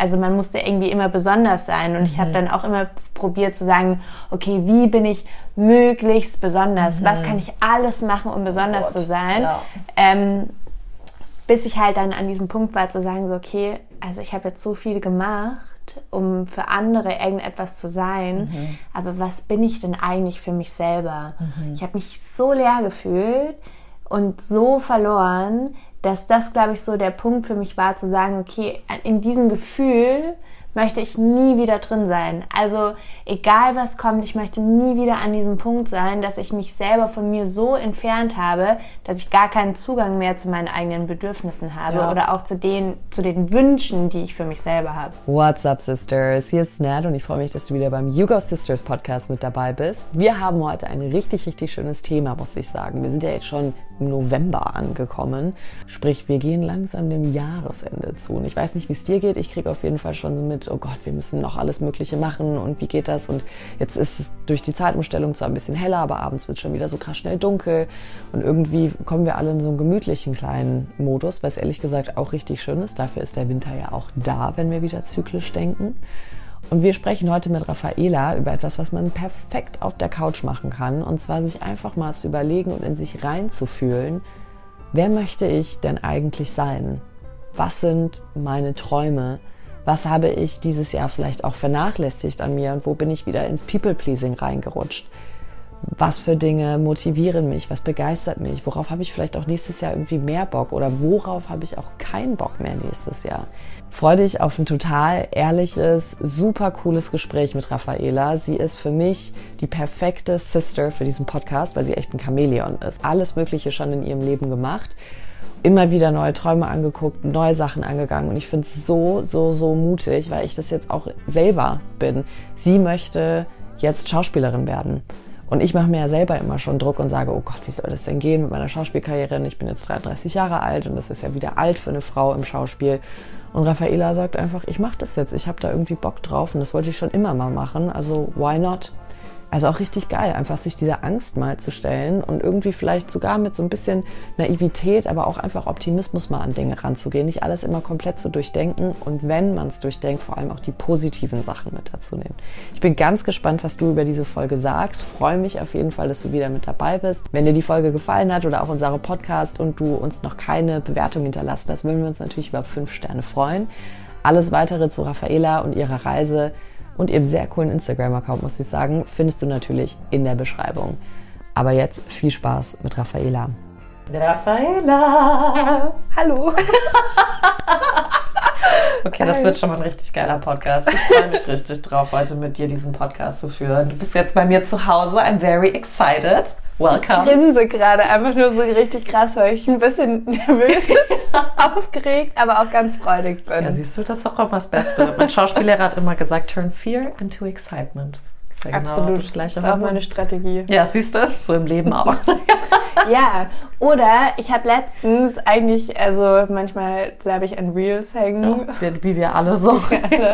also man musste irgendwie immer besonders sein. Und ich habe dann auch immer probiert zu sagen, okay, wie bin ich möglichst besonders? Was kann ich alles machen, um besonders Gott, zu sein? ja. Ähm, bis ich halt dann an diesem Punkt war zu sagen, so, okay, also ich habe jetzt so viel gemacht, um für andere irgendetwas zu sein, aber was bin ich denn eigentlich für mich selber? Ich habe mich so leer gefühlt und so verloren, dass das, glaube ich, so der Punkt für mich war, zu sagen, okay, in diesem Gefühl möchte ich nie wieder drin sein. Also egal was kommt, ich möchte nie wieder an diesem Punkt sein, dass ich mich selber von mir so entfernt habe, dass ich gar keinen Zugang mehr zu meinen eigenen Bedürfnissen habe Ja. oder auch zu den, zu den Wünschen, die ich für mich selber habe. What's up, Sisters? Hier ist Nat und ich freue mich, dass du wieder beim You Go Sisters Podcast mit dabei bist. Wir haben heute ein richtig, richtig schönes Thema, muss ich sagen. Wir sind ja jetzt schon November angekommen. Sprich, wir gehen langsam dem Jahresende zu. Und ich weiß nicht, wie es dir geht. Ich kriege auf jeden Fall schon so mit, oh Gott, wir müssen noch alles Mögliche machen und wie geht das? Und jetzt ist es durch die Zeitumstellung zwar ein bisschen heller, aber abends wird es schon wieder so krass schnell dunkel. Und irgendwie kommen wir alle in so einen gemütlichen kleinen Modus, was ehrlich gesagt auch richtig schön ist. Dafür ist der Winter ja auch da, wenn wir wieder zyklisch denken. Und wir sprechen heute mit Raffaela über etwas, was man perfekt auf der Couch machen kann. Und zwar sich einfach mal zu überlegen und in sich reinzufühlen, wer möchte ich denn eigentlich sein? Was sind meine Träume? Was habe ich dieses Jahr vielleicht auch vernachlässigt an mir und wo bin ich wieder ins People-Pleasing reingerutscht? was für Dinge motivieren mich, was begeistert mich, worauf habe ich vielleicht auch nächstes Jahr irgendwie mehr Bock oder worauf habe ich auch keinen Bock mehr nächstes Jahr. Freue dich auf ein total ehrliches, super cooles Gespräch mit Raffaela. Sie ist für mich die perfekte Sister für diesen Podcast, weil sie echt ein Chamäleon ist. Alles Mögliche schon in ihrem Leben gemacht immer wieder neue Träume angeguckt, neue Sachen angegangen und ich finde es so, so, so mutig, weil ich das jetzt auch selber bin. Sie möchte jetzt Schauspielerin werden. Und ich mache mir ja selber immer schon Druck und sage, oh Gott, wie soll das denn gehen mit meiner Schauspielkarriere? Ich bin jetzt 33 Jahre alt und das ist ja wieder alt für eine Frau im Schauspiel. Und Raffaela sagt einfach, ich mache das jetzt. Ich habe da irgendwie Bock drauf und das wollte ich schon immer mal machen. Also why not? Also auch richtig geil, einfach sich dieser Angst mal zu stellen und irgendwie vielleicht sogar mit so ein bisschen Naivität, aber auch einfach Optimismus mal an Dinge ranzugehen. Nicht alles immer komplett zu durchdenken und wenn man es durchdenkt, vor allem auch die positiven Sachen mit dazu nehmen. Ich bin ganz gespannt, was du über diese Folge sagst. Freue mich auf jeden Fall, dass du wieder mit dabei bist. Wenn dir die Folge gefallen hat oder auch unser Podcast und du uns noch keine Bewertung hinterlassen hast, würden wir uns natürlich über fünf Sterne freuen. Alles weitere zu Raffaela und ihrer Reise und ihrem sehr coolen Instagram-Account, muss ich sagen, findest du natürlich in der Beschreibung. Aber jetzt viel Spaß mit Raffaela. Raffaela! Hallo. Okay, das wird schon mal ein richtig geiler Podcast. Ich freue mich richtig drauf, heute mit dir diesen Podcast zu führen. Du bist jetzt bei mir zu Hause. I'm very excited. Welcome. grinse gerade einfach nur so richtig krass, weil ich ein bisschen nervös, aufgeregt, aber auch ganz freudig bin. Ja, siehst du, das ist auch immer das Beste. Mein Schauspiellehrer hat immer gesagt, turn fear into excitement. Das ist ja genau Absolut. das gleiche. Das ist auch meine Strategie. ja, siehst du, so im Leben auch. Ja, oder ich habe letztens eigentlich, also manchmal bleibe ich an Reels hängen. wie, wie wir alle so.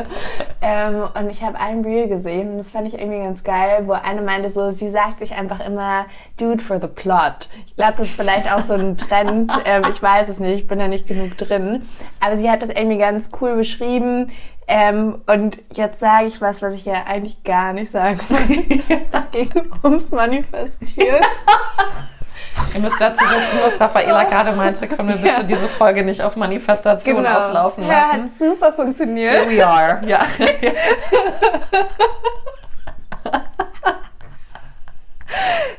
ähm, und ich habe ein Reel gesehen und das fand ich irgendwie ganz geil, wo eine meinte so, sie sagt sich einfach immer, Dude for the plot. Ich glaube, das ist vielleicht auch so ein Trend. ähm, ich weiß es nicht, ich bin da nicht genug drin. Aber sie hat das irgendwie ganz cool beschrieben. Ähm, und jetzt sage ich was, was ich ja eigentlich gar nicht sagen will. Es ging ums Manifestieren. Ihr müsst dazu wissen, was Raffaela gerade meinte. Können wir bitte diese Folge nicht auf Manifestation auslaufen Genau. Ja, lassen? hat super funktioniert. Here we are. Ja.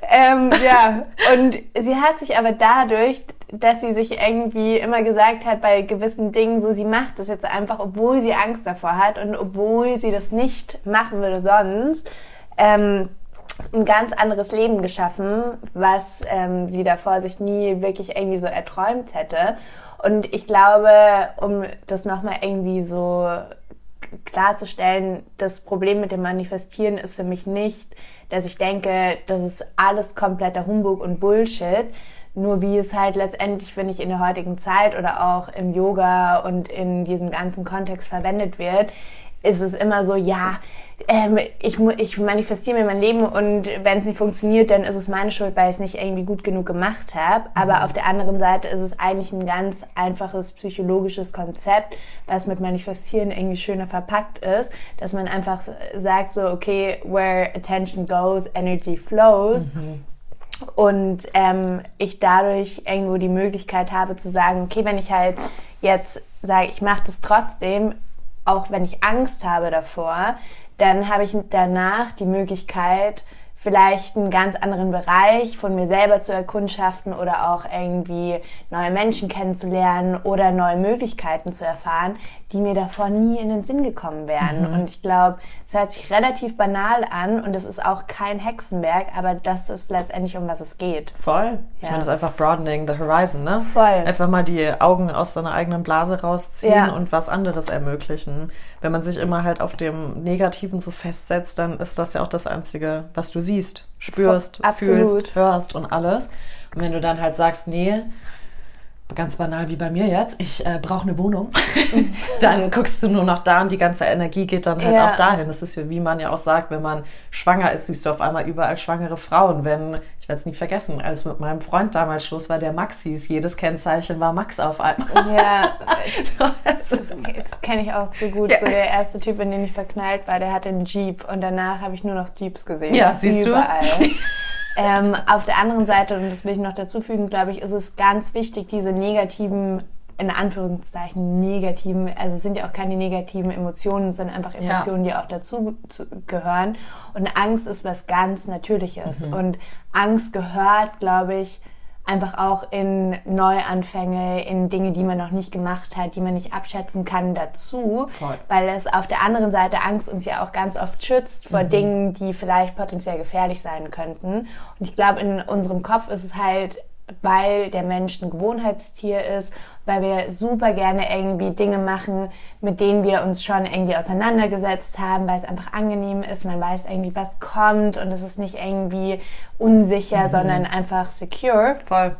Ähm, ja, und sie hat sich aber dadurch, dass sie sich irgendwie immer gesagt hat, bei gewissen Dingen, so sie macht das jetzt einfach, obwohl sie Angst davor hat und obwohl sie das nicht machen würde sonst, ähm, ein ganz anderes Leben geschaffen, was ähm, sie davor sich nie wirklich irgendwie so erträumt hätte. Und ich glaube, um das nochmal irgendwie so klarzustellen, das Problem mit dem Manifestieren ist für mich nicht, dass ich denke, das ist alles kompletter Humbug und Bullshit. Nur wie es halt letztendlich, finde ich, in der heutigen Zeit oder auch im Yoga und in diesem ganzen Kontext verwendet wird, ist es immer so, ja, ähm, ich, ich manifestiere mir mein Leben und wenn es nicht funktioniert, dann ist es meine Schuld, weil ich es nicht irgendwie gut genug gemacht habe. Aber auf der anderen Seite ist es eigentlich ein ganz einfaches psychologisches Konzept, was mit Manifestieren irgendwie schöner verpackt ist, dass man einfach sagt so, okay, where attention goes, energy flows. Mhm. Und ähm, ich dadurch irgendwo die Möglichkeit habe zu sagen, okay, wenn ich halt jetzt sage, ich mache das trotzdem, auch wenn ich Angst habe davor, dann habe ich danach die Möglichkeit, vielleicht einen ganz anderen Bereich von mir selber zu erkundschaften oder auch irgendwie neue Menschen kennenzulernen oder neue Möglichkeiten zu erfahren, die mir davor nie in den Sinn gekommen wären. Mhm. Und ich glaube, es hört sich relativ banal an und es ist auch kein Hexenwerk, aber das ist letztendlich, um was es geht. Voll. Ich ja. meine, das ist einfach broadening the horizon, ne? Voll. Einfach mal die Augen aus seiner eigenen Blase rausziehen ja. und was anderes ermöglichen. Wenn man sich immer halt auf dem Negativen so festsetzt, dann ist das ja auch das Einzige, was du siehst, spürst, fühlst, hörst und alles. Und wenn du dann halt sagst, nee, ganz banal wie bei mir jetzt, ich äh, brauche eine Wohnung, dann guckst du nur noch da und die ganze Energie geht dann halt ja. auch dahin. Das ist ja, wie man ja auch sagt, wenn man schwanger ist, siehst du auf einmal überall schwangere Frauen. Wenn, ich werde es nie vergessen, als mit meinem Freund damals Schluss war, der Maxis, jedes Kennzeichen war Max auf einmal. Ja, das, das kenne ich auch zu gut. Ja. So der erste Typ, in den ich verknallt war, der hatte einen Jeep und danach habe ich nur noch Jeeps gesehen. Ja, siehst überall. du? Ähm, auf der anderen Seite, und das will ich noch dazu fügen, glaube ich, ist es ganz wichtig, diese negativen in Anführungszeichen negativen, also es sind ja auch keine negativen Emotionen, es sind einfach Emotionen, ja. die auch dazu gehören. Und Angst ist was ganz Natürliches. Mhm. Und Angst gehört, glaube ich, einfach auch in Neuanfänge, in Dinge, die man noch nicht gemacht hat, die man nicht abschätzen kann, dazu. Voll. Weil es auf der anderen Seite Angst uns ja auch ganz oft schützt vor mhm. Dingen, die vielleicht potenziell gefährlich sein könnten. Und ich glaube, in unserem Kopf ist es halt weil der Mensch ein Gewohnheitstier ist, weil wir super gerne irgendwie Dinge machen, mit denen wir uns schon irgendwie auseinandergesetzt haben, weil es einfach angenehm ist, man weiß irgendwie, was kommt und es ist nicht irgendwie unsicher, mhm. sondern einfach secure. Voll.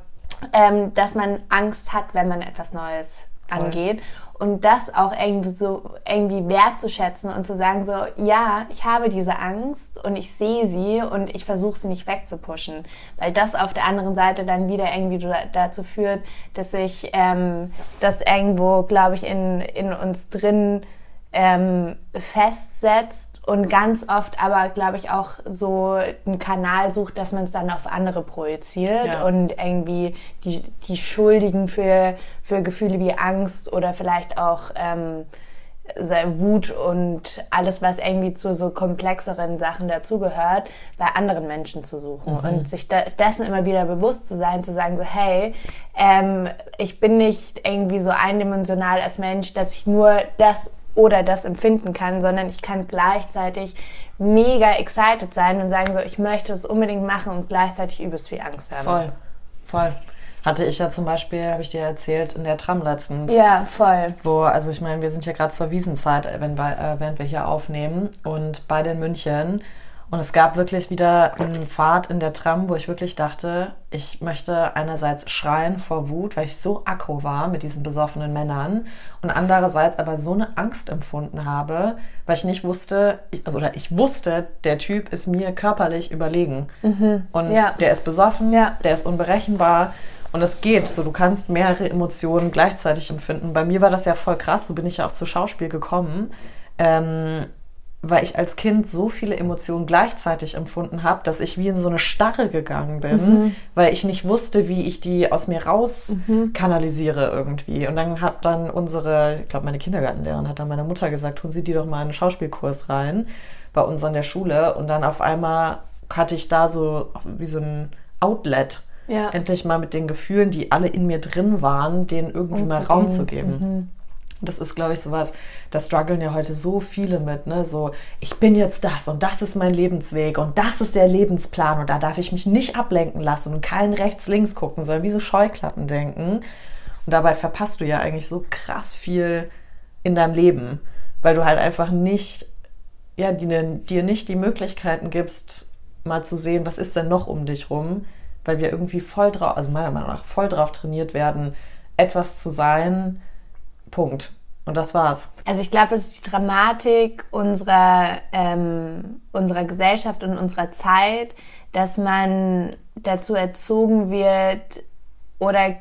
Ähm, dass man Angst hat, wenn man etwas Neues Voll. angeht und das auch irgendwie so irgendwie wertzuschätzen und zu sagen so ja ich habe diese Angst und ich sehe sie und ich versuche sie nicht wegzupuschen weil das auf der anderen Seite dann wieder irgendwie dazu führt dass sich ähm, das irgendwo glaube ich in in uns drin ähm, festsetzt und ganz oft aber, glaube ich, auch so einen Kanal sucht, dass man es dann auf andere projiziert ja. und irgendwie die, die Schuldigen für, für Gefühle wie Angst oder vielleicht auch ähm, Wut und alles, was irgendwie zu so komplexeren Sachen dazugehört, bei anderen Menschen zu suchen mhm. und sich dessen immer wieder bewusst zu sein, zu sagen so, hey, ähm, ich bin nicht irgendwie so eindimensional als Mensch, dass ich nur das oder das empfinden kann, sondern ich kann gleichzeitig mega excited sein und sagen so, ich möchte es unbedingt machen und gleichzeitig übelst viel Angst haben. Voll, voll. Hatte ich ja zum Beispiel, habe ich dir erzählt, in der Tram letztens. Ja, voll. Wo, also ich meine, wir sind ja gerade zur Wiesenzeit, wenn äh, während wir hier aufnehmen. Und bei den München und es gab wirklich wieder einen Pfad in der Tram, wo ich wirklich dachte, ich möchte einerseits schreien vor Wut, weil ich so aggro war mit diesen besoffenen Männern und andererseits aber so eine Angst empfunden habe, weil ich nicht wusste, oder ich wusste, der Typ ist mir körperlich überlegen. Mhm. Und ja. der ist besoffen, ja. der ist unberechenbar. Und es geht, so du kannst mehrere Emotionen gleichzeitig empfinden. Bei mir war das ja voll krass, so bin ich ja auch zu Schauspiel gekommen. Ähm, weil ich als Kind so viele Emotionen gleichzeitig empfunden habe, dass ich wie in so eine Starre gegangen bin, mhm. weil ich nicht wusste, wie ich die aus mir raus mhm. kanalisiere irgendwie. Und dann hat dann unsere, ich glaube, meine Kindergartenlehrerin hat dann meiner Mutter gesagt, tun Sie die doch mal in einen Schauspielkurs rein bei uns an der Schule. Und dann auf einmal hatte ich da so wie so ein Outlet. Ja. Endlich mal mit den Gefühlen, die alle in mir drin waren, denen irgendwie mal Raum zu geben. Mhm. Das ist, glaube ich, sowas, da strugglen ja heute so viele mit, ne? So, ich bin jetzt das und das ist mein Lebensweg und das ist der Lebensplan und da darf ich mich nicht ablenken lassen und keinen rechts, links gucken, sondern wie so Scheuklappen denken. Und dabei verpasst du ja eigentlich so krass viel in deinem Leben, weil du halt einfach nicht, ja, dir, dir nicht die Möglichkeiten gibst, mal zu sehen, was ist denn noch um dich rum, weil wir irgendwie voll drauf, also meiner Meinung nach voll drauf trainiert werden, etwas zu sein, Punkt. Und das war's. Also ich glaube, es ist die Dramatik unserer, ähm, unserer Gesellschaft und unserer Zeit, dass man dazu erzogen wird oder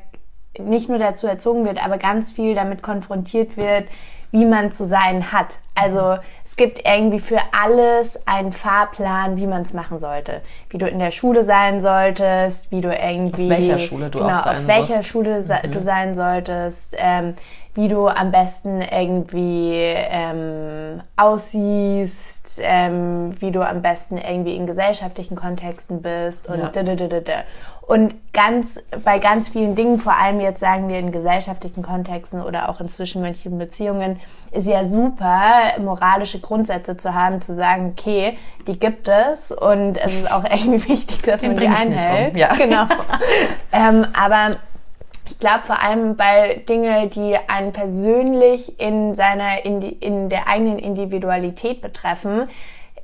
nicht nur dazu erzogen wird, aber ganz viel damit konfrontiert wird, wie man zu sein hat. Also es gibt irgendwie für alles einen Fahrplan, wie man es machen sollte. Wie du in der Schule sein solltest, wie du irgendwie... Auf welcher Schule du genau, auch sein auf welcher musst. Schule Mhm. du sein solltest, ähm, wie du am besten irgendwie ähm, aussiehst, ähm, wie du am besten irgendwie in gesellschaftlichen Kontexten bist und Ja. da, da, da, da. Und ganz, bei ganz vielen Dingen, vor allem jetzt sagen wir in gesellschaftlichen Kontexten oder auch in zwischenmenschlichen Beziehungen, ist ja super, moralische Grundsätze zu haben, zu sagen, okay, die gibt es und es ist auch irgendwie wichtig, dass Den man die nicht um, einhält. ja. Genau. ähm, aber ich glaube vor allem bei Dinge, die einen persönlich in seiner in, in der eigenen Individualität betreffen,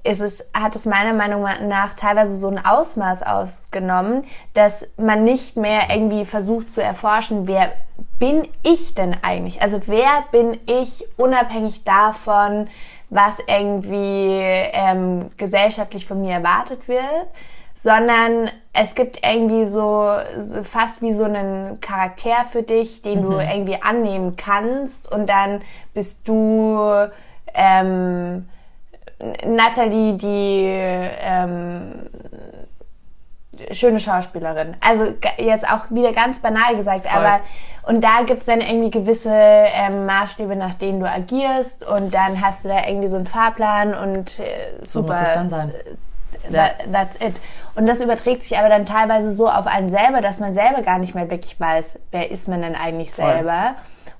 ist es, hat es meiner Meinung nach teilweise so ein Ausmaß ausgenommen, dass man nicht mehr irgendwie versucht zu erforschen, wer bin ich denn eigentlich? Also wer bin ich unabhängig davon, was irgendwie ähm, gesellschaftlich von mir erwartet wird, sondern es gibt irgendwie so, so fast wie so einen Charakter für dich, den du irgendwie annehmen kannst und dann bist du ähm, Natalie, die ähm, schöne Schauspielerin. Also jetzt auch wieder ganz banal gesagt, Voll. aber und da gibt's dann irgendwie gewisse ähm, Maßstäbe, nach denen du agierst und dann hast du da irgendwie so einen Fahrplan und äh, So super. muss es dann sein. That, that's it. Und das überträgt sich aber dann teilweise so auf einen selber, dass man selber gar nicht mehr wirklich weiß, wer ist man denn eigentlich Voll. selber.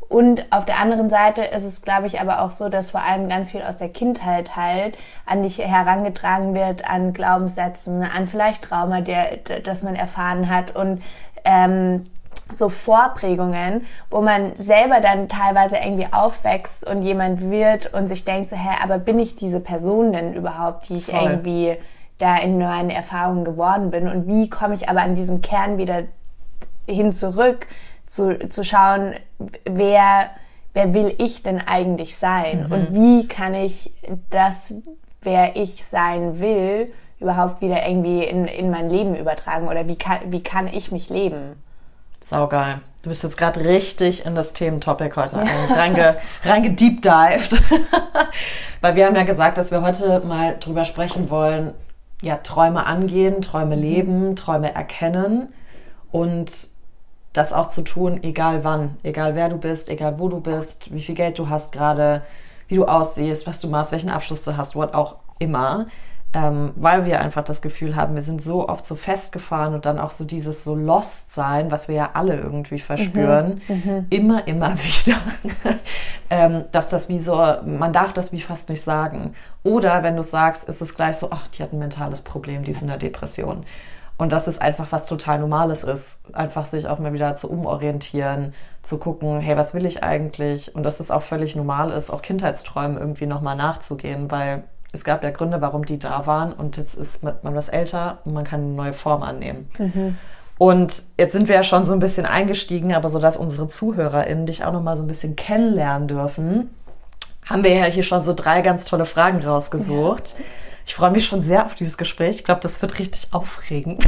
Und auf der anderen Seite ist es, glaube ich, aber auch so, dass vor allem ganz viel aus der Kindheit halt an dich herangetragen wird, an Glaubenssätzen, an vielleicht Trauma, der, das man erfahren hat und ähm, so Vorprägungen, wo man selber dann teilweise irgendwie aufwächst und jemand wird und sich denkt so, hä, aber bin ich diese Person denn überhaupt, die ich Voll. irgendwie da in meinen Erfahrungen geworden bin und wie komme ich aber an diesen Kern wieder hin zurück, zu, zu schauen, wer, wer will ich denn eigentlich sein und wie kann ich das, wer ich sein will, überhaupt wieder irgendwie in, in mein Leben übertragen oder wie kann, wie kann ich mich leben? Saugeil. Du bist jetzt gerade richtig in das Thementopic heute ein- reinge, reingedeepdived. Weil wir haben ja gesagt, dass wir heute mal drüber sprechen wollen, ja, Träume angehen, Träume leben, Träume erkennen und das auch zu tun, egal wann, egal wer du bist, egal wo du bist, wie viel Geld du hast gerade, wie du aussiehst, was du machst, welchen Abschluss du hast, what auch immer. Ähm, weil wir einfach das Gefühl haben, wir sind so oft so festgefahren und dann auch so dieses so lost sein, was wir ja alle irgendwie verspüren, immer, immer wieder, ähm, dass das wie so, man darf das wie fast nicht sagen. Oder wenn du sagst, ist es gleich so, ach, die hat ein mentales Problem, die ist in der Depression. Und dass es einfach was total Normales ist, einfach sich auch mal wieder zu umorientieren, zu gucken, hey, was will ich eigentlich? Und dass es auch völlig normal ist, auch Kindheitsträumen irgendwie nochmal nachzugehen, weil es gab ja Gründe, warum die da waren und jetzt ist man was älter und man kann eine neue Form annehmen. Und jetzt sind wir ja schon so ein bisschen eingestiegen, aber so dass unsere ZuhörerInnen dich auch nochmal so ein bisschen kennenlernen dürfen, haben wir ja hier schon so drei ganz tolle Fragen rausgesucht. Ich freue mich schon sehr auf dieses Gespräch. Ich glaube, das wird richtig aufregend.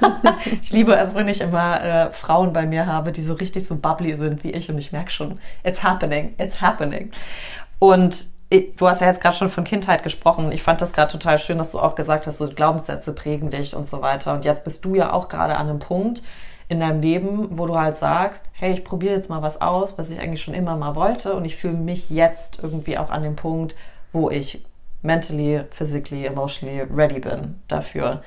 ich liebe es, wenn ich immer äh, Frauen bei mir habe, die so richtig so bubbly sind wie ich und ich merke schon, it's happening, it's happening. Und du hast ja jetzt gerade schon von Kindheit gesprochen. Ich fand das gerade total schön, dass du auch gesagt hast, so Glaubenssätze prägen dich und so weiter. Und jetzt bist du ja auch gerade an einem Punkt in deinem Leben, wo du halt sagst, hey, ich probiere jetzt mal was aus, was ich eigentlich schon immer mal wollte. Und ich fühle mich jetzt irgendwie auch an dem Punkt, wo ich mentally, physically, emotionally ready bin dafür.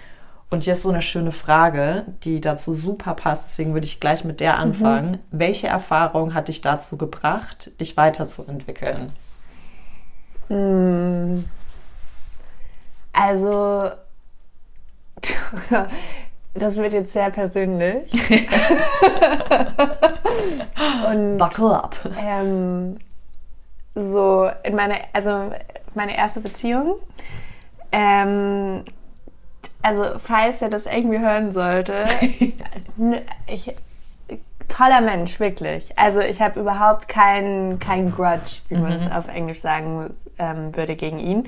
Und hier ist so eine schöne Frage, die dazu super passt. Deswegen würde ich gleich mit der anfangen. Welche Erfahrung hat dich dazu gebracht, dich weiterzuentwickeln? Also, das wird jetzt sehr persönlich. Und Buckle up. ähm, so in meine, also meine erste Beziehung. Ähm, also falls er das irgendwie hören sollte, ich toller Mensch, wirklich. Also ich habe überhaupt keinen kein Grudge, wie man es auf Englisch sagen ähm, würde, gegen ihn.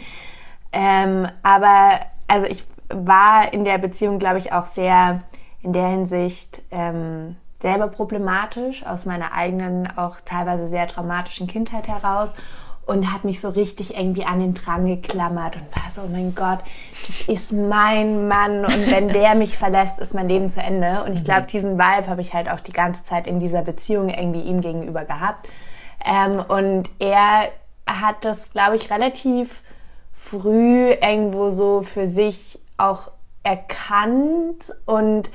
Ähm, aber also ich war in der Beziehung, glaube ich, auch sehr in der Hinsicht ähm, selber problematisch aus meiner eigenen, auch teilweise sehr traumatischen Kindheit heraus und habe mich so richtig irgendwie an den Drang geklammert und war so, oh mein Gott, das ist mein Mann und wenn der mich verlässt, ist mein Leben zu Ende. Und ich glaube, diesen Vibe habe ich halt auch die ganze Zeit in dieser Beziehung irgendwie ihm gegenüber gehabt. Ähm, und er hat das, glaube ich, relativ früh irgendwo so für sich auch erkannt und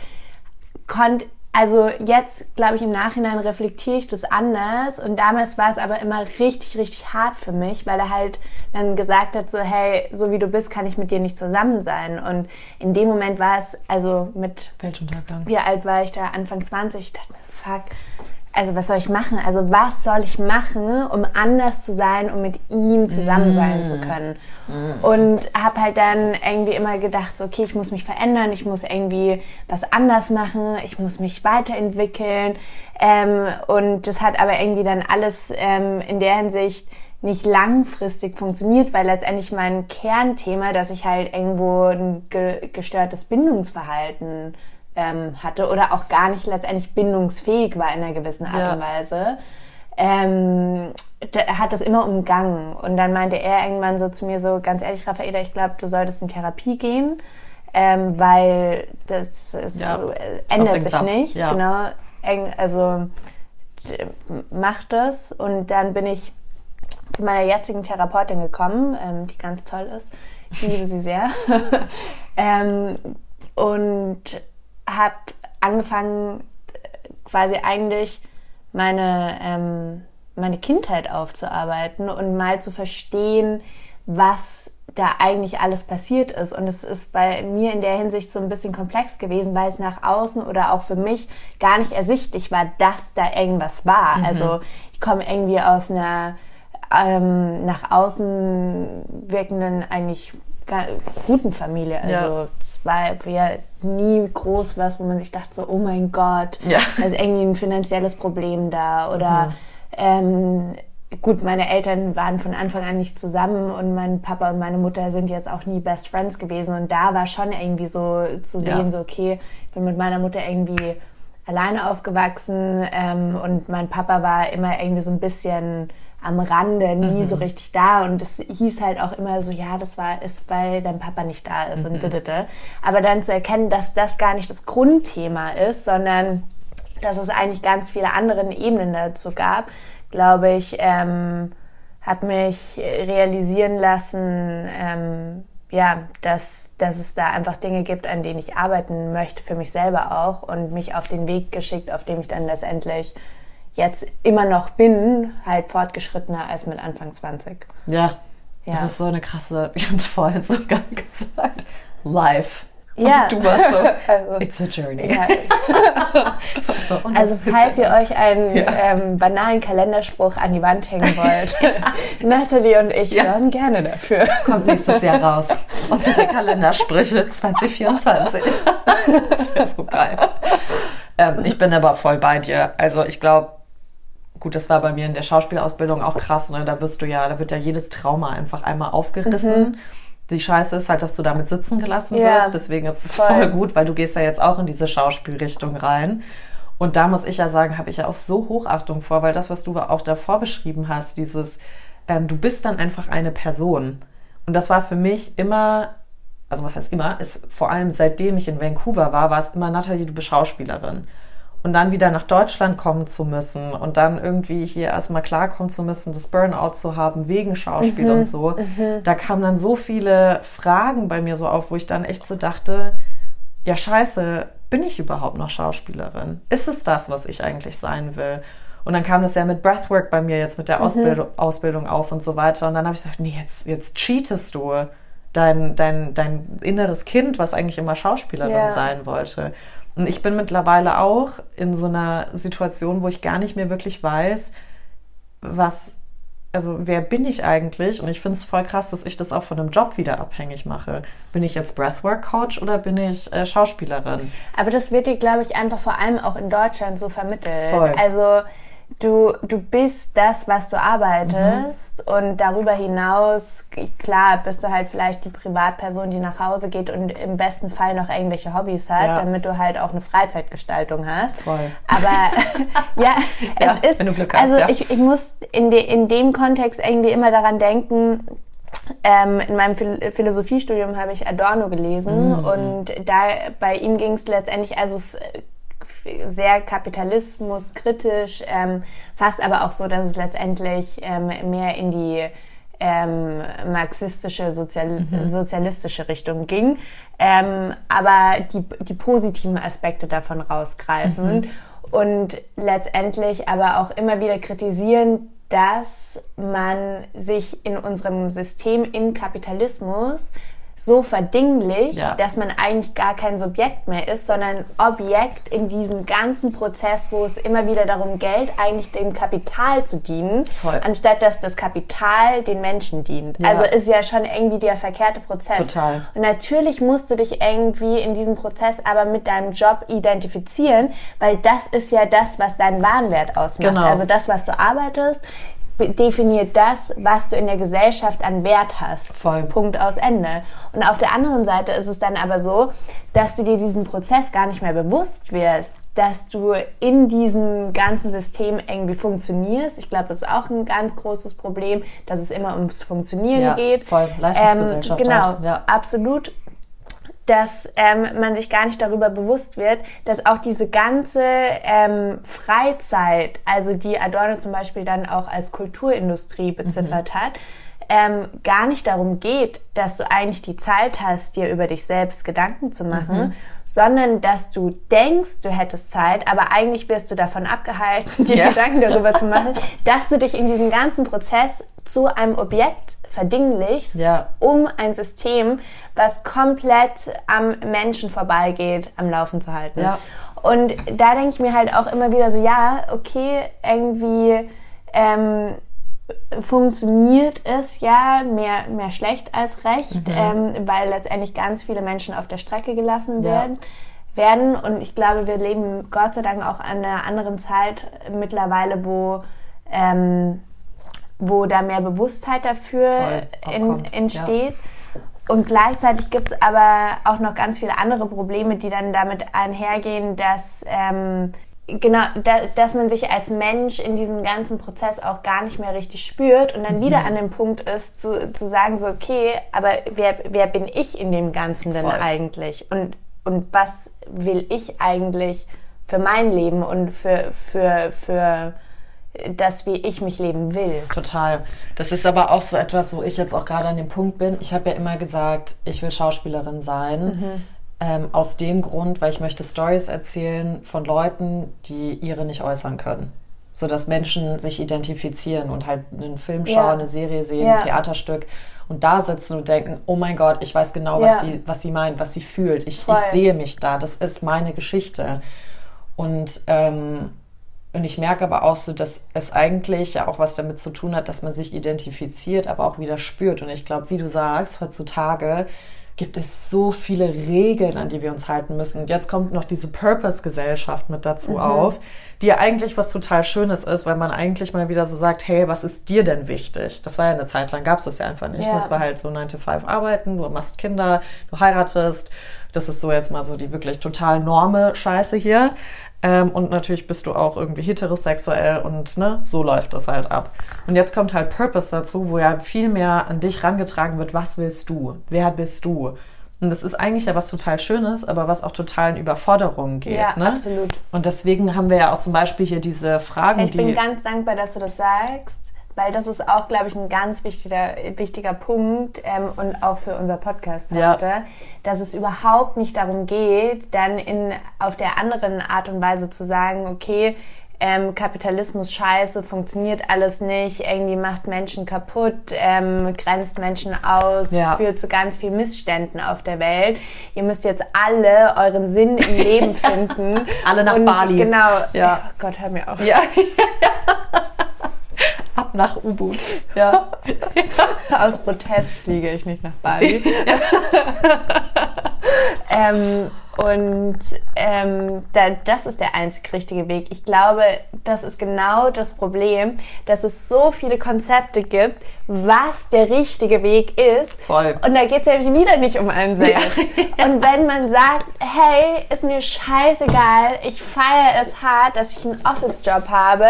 konnte also jetzt, glaube ich, im Nachhinein reflektiere ich das anders. Und damals war es aber immer richtig, richtig hart für mich, weil er halt dann gesagt hat, so, hey, so wie du bist, kann ich mit dir nicht zusammen sein. Und in dem Moment war es, also mit, Weltuntergang. wie alt war ich da? Anfang 20. Ich dachte mir, fuck, also was soll ich machen? Also was soll ich machen, um anders zu sein, um mit ihm zusammen sein Mm. zu können? Und habe halt dann irgendwie immer gedacht, so, okay, ich muss mich verändern, ich muss irgendwie was anders machen, ich muss mich weiterentwickeln. Ähm, und das hat aber irgendwie dann alles ähm, in der Hinsicht nicht langfristig funktioniert, weil letztendlich mein Kernthema, dass ich halt irgendwo ein ge gestörtes Bindungsverhalten ähm, hatte oder auch gar nicht letztendlich bindungsfähig war in einer gewissen Art Ja. und Weise, ähm, hat das immer umgangen. Und dann meinte er irgendwann so zu mir so, ganz ehrlich, Raffaela, ich glaube, du solltest in Therapie gehen, ähm, weil das ist, Ja, so, äh, ändert sich nicht. Ja. Genau. Eng- Also mach das. Und dann bin ich zu meiner jetzigen Therapeutin gekommen, ähm, die ganz toll ist. Ich liebe sie sehr. ähm, und habe angefangen, quasi eigentlich meine, ähm, meine Kindheit aufzuarbeiten und mal zu verstehen, was da eigentlich alles passiert ist. Und es ist bei mir in der Hinsicht so ein bisschen komplex gewesen, weil es nach außen oder auch für mich gar nicht ersichtlich war, dass da irgendwas war. Also ich komme irgendwie aus einer ähm, nach außen wirkenden eigentlich guten Familie. Also Ja. es war ja nie groß was, wo man sich dachte so, oh mein Gott, Ja. da ist irgendwie ein finanzielles Problem da oder ähm, gut, meine Eltern waren von Anfang an nicht zusammen und mein Papa und meine Mutter sind jetzt auch nie Best Friends gewesen und da war schon irgendwie so zu Ja. sehen, so okay, ich bin mit meiner Mutter irgendwie alleine aufgewachsen ähm, und mein Papa war immer irgendwie so ein bisschen am Rande, nie so richtig da. Und es hieß halt auch immer so, ja, das war ist, weil dein Papa nicht da ist und didede. Aber dann zu erkennen, dass das gar nicht das Grundthema ist, sondern dass es eigentlich ganz viele andere Ebenen dazu gab, glaube ich, ähm, hat mich realisieren lassen, ähm, ja, dass, dass es da einfach Dinge gibt, an denen ich arbeiten möchte, für mich selber auch und mich auf den Weg geschickt, auf dem ich dann letztendlich jetzt immer noch bin, halt fortgeschrittener als mit Anfang 20. Ja. Das Ja. ist so eine krasse, ich habe es vorhin sogar gesagt, live. Ja. Und du warst so, Also- it's a journey. Ja, So, Also das falls ihr euch einen Ja. ähm, banalen Kalenderspruch an die Wand hängen wollt, Natalie und ich Ja. sorgen gerne dafür. kommt nächstes Jahr raus. Unsere Kalendersprüche 2024. das wäre so geil. Ähm, ich bin aber voll bei dir. Also ich glaube, gut, das war bei mir in der Schauspielausbildung auch krass. Ne? Da wirst du ja, da wird ja jedes Trauma einfach einmal aufgerissen. Die Scheiße ist halt, dass du damit sitzen gelassen Mhm. Ja, wirst. Deswegen ist es voll. voll gut, weil du gehst ja jetzt auch in diese Schauspielrichtung rein. Und da muss ich ja sagen, habe ich ja auch so Hochachtung vor, weil das, was du auch davor beschrieben hast, dieses, ähm, du bist dann einfach eine Person. Und das war für mich immer, also was heißt immer, ist vor allem seitdem ich in Vancouver war, war es immer, Nathalie, du bist Schauspielerin. Und dann wieder nach Deutschland kommen zu müssen und dann irgendwie hier erstmal klarkommen zu müssen, das Burnout zu haben wegen Schauspiel und so. Da kamen dann so viele Fragen bei mir so auf, wo ich dann echt so dachte, ja scheiße, bin ich überhaupt noch Schauspielerin? Ist es das, was ich eigentlich sein will? Und dann kam das ja mit Breathwork bei mir jetzt mit der Ausbildung, Ausbildung auf und so weiter. Und dann habe ich gesagt, nee, jetzt, jetzt cheatest du dein, dein, dein inneres Kind, was eigentlich immer Schauspielerin Ja. sein wollte. Und ich bin mittlerweile auch in so einer Situation, wo ich gar nicht mehr wirklich weiß, was also wer bin ich eigentlich? Und ich finde es voll krass, dass ich das auch von einem Job wieder abhängig mache. Bin ich jetzt Breathwork-Coach oder bin ich äh, Schauspielerin? Aber das wird dir, glaube ich, einfach vor allem auch in Deutschland so vermittelt. Voll. Also du, du bist das, was du arbeitest und darüber hinaus, klar, bist du halt vielleicht die Privatperson, die nach Hause geht und im besten Fall noch irgendwelche Hobbys hat, Ja. damit du halt auch eine Freizeitgestaltung hast. Voll. Aber ja, es Ja, ist, wenn du Glück hast, also ja. ich, ich muss in, de, in dem Kontext irgendwie immer daran denken, ähm, in meinem Phil Philosophiestudium habe ich Adorno gelesen Mm. und da bei ihm ging es letztendlich also es, sehr kapitalismuskritisch, ähm, fast aber auch so, dass es letztendlich ähm, mehr in die ähm, marxistische, sozial sozialistische Richtung ging, ähm, aber die, die positiven Aspekte davon rausgreifen und letztendlich aber auch immer wieder kritisieren, dass man sich in unserem System im Kapitalismus so verdinglicht, Ja. dass man eigentlich gar kein Subjekt mehr ist, sondern Objekt in diesem ganzen Prozess, wo es immer wieder darum geht, eigentlich dem Kapital zu dienen, Voll. anstatt dass das Kapital den Menschen dient. Ja. Also ist ja schon irgendwie der verkehrte Prozess. Total. Und natürlich musst du dich irgendwie in diesem Prozess aber mit deinem Job identifizieren, weil das ist ja das, was deinen Warenwert ausmacht. Genau. Also das, was du arbeitest, be- definiert das, was du in der Gesellschaft an Wert hast. Voll. Punkt aus Ende. Und auf der anderen Seite ist es dann aber so, dass du dir diesen Prozess gar nicht mehr bewusst wirst, dass du in diesem ganzen System irgendwie funktionierst. Ich glaube, das ist auch ein ganz großes Problem, dass es immer ums Funktionieren Ja, geht. voll. Leistungsgesellschaft Ähm, genau, halt, ja. absolut dass ähm, man sich gar nicht darüber bewusst wird, dass auch diese ganze ähm, Freizeit, also die Adorno zum Beispiel dann auch als Kulturindustrie beziffert hat, ähm, gar nicht darum geht, dass du eigentlich die Zeit hast, dir über dich selbst Gedanken zu machen, sondern dass du denkst, du hättest Zeit, aber eigentlich wirst du davon abgehalten, dir Ja. Gedanken darüber zu machen, dass du dich in diesem ganzen Prozess zu einem Objekt verdinglichst, Ja. um ein System, was komplett am Menschen vorbeigeht, am Laufen zu halten. Ja. Und da denke ich mir halt auch immer wieder so, ja, okay, irgendwie ähm, funktioniert es ja mehr, mehr schlecht als recht, ähm, weil letztendlich ganz viele Menschen auf der Strecke gelassen Ja. werden. werden. Und ich glaube, wir leben Gott sei Dank auch an einer anderen Zeit mittlerweile, wo ähm, wo da mehr Bewusstheit dafür in, entsteht. Und gleichzeitig gibt es aber auch noch ganz viele andere Probleme, die dann damit einhergehen, dass, ähm, genau, da, dass man sich als Mensch in diesem ganzen Prozess auch gar nicht mehr richtig spürt und dann wieder Mhm. an dem Punkt ist, zu, zu sagen, so, okay, aber wer, wer bin ich in dem Ganzen denn Voll. eigentlich? Und, und was will ich eigentlich für mein Leben und für, für, für das, wie ich mich leben will? Total. Das ist aber auch so etwas, wo ich jetzt auch gerade an dem Punkt bin. Ich habe ja immer gesagt, ich will Schauspielerin sein. Ähm, aus dem Grund, weil ich möchte Stories erzählen von Leuten, die ihre nicht äußern können. Sodass Menschen sich identifizieren und halt einen Film schauen, Ja. eine Serie sehen, Ja. ein Theaterstück und da sitzen und denken, oh mein Gott, ich weiß genau, was, Ja. sie, was sie meint, was sie fühlt. Ich, Voll. ich sehe mich da. Das ist meine Geschichte. Und ähm, und ich merke aber auch so, dass es eigentlich ja auch was damit zu tun hat, dass man sich identifiziert, aber auch wieder spürt. Und ich glaube, wie du sagst, heutzutage gibt es so viele Regeln, an die wir uns halten müssen. Und jetzt kommt noch diese Purpose-Gesellschaft mit dazu auf, die ja eigentlich was total Schönes ist, weil man eigentlich mal wieder so sagt, hey, was ist dir denn wichtig? Das war ja eine Zeit lang, gab es das ja einfach nicht. Ja. Das war halt so 9 to 5 arbeiten, du machst Kinder, du heiratest. Das ist so jetzt mal so die wirklich total norme Scheiße hier. Ähm, und natürlich bist du auch irgendwie heterosexuell und ne, so läuft das halt ab. Und jetzt kommt halt Purpose dazu, wo ja viel mehr an dich rangetragen wird, was willst du? Wer bist du? Und das ist eigentlich ja was total Schönes, aber was auch total in Überforderungen geht. Ja, ne? absolut. Und deswegen haben wir ja auch zum Beispiel hier diese Fragen, Ich die. bin ganz dankbar, dass du das sagst, weil das ist auch, glaube ich, ein ganz wichtiger, wichtiger Punkt ähm, und auch für unser Podcast Ja. heute, dass es überhaupt nicht darum geht, dann in, auf der anderen Art und Weise zu sagen, okay, ähm, Kapitalismus scheiße, funktioniert alles nicht, irgendwie macht Menschen kaputt, ähm, grenzt Menschen aus, Ja. führt zu ganz vielen Missständen auf der Welt. Ihr müsst jetzt alle euren Sinn im Leben finden. Alle nach und Bali. Genau. Ja. Oh Gott, hör mir auf. ja. Ab nach Ubud. Ja. Aus Protest fliege ich nicht nach Bali. ähm, und ähm, da, das ist der einzig richtige Weg. Ich glaube, das ist genau das Problem, dass es so viele Konzepte gibt, was der richtige Weg ist. Voll. Und da geht es ja wieder nicht um einen selbst. Ja. Und wenn man sagt, hey, ist mir scheißegal, ich feiere es hart, dass ich einen Office-Job habe,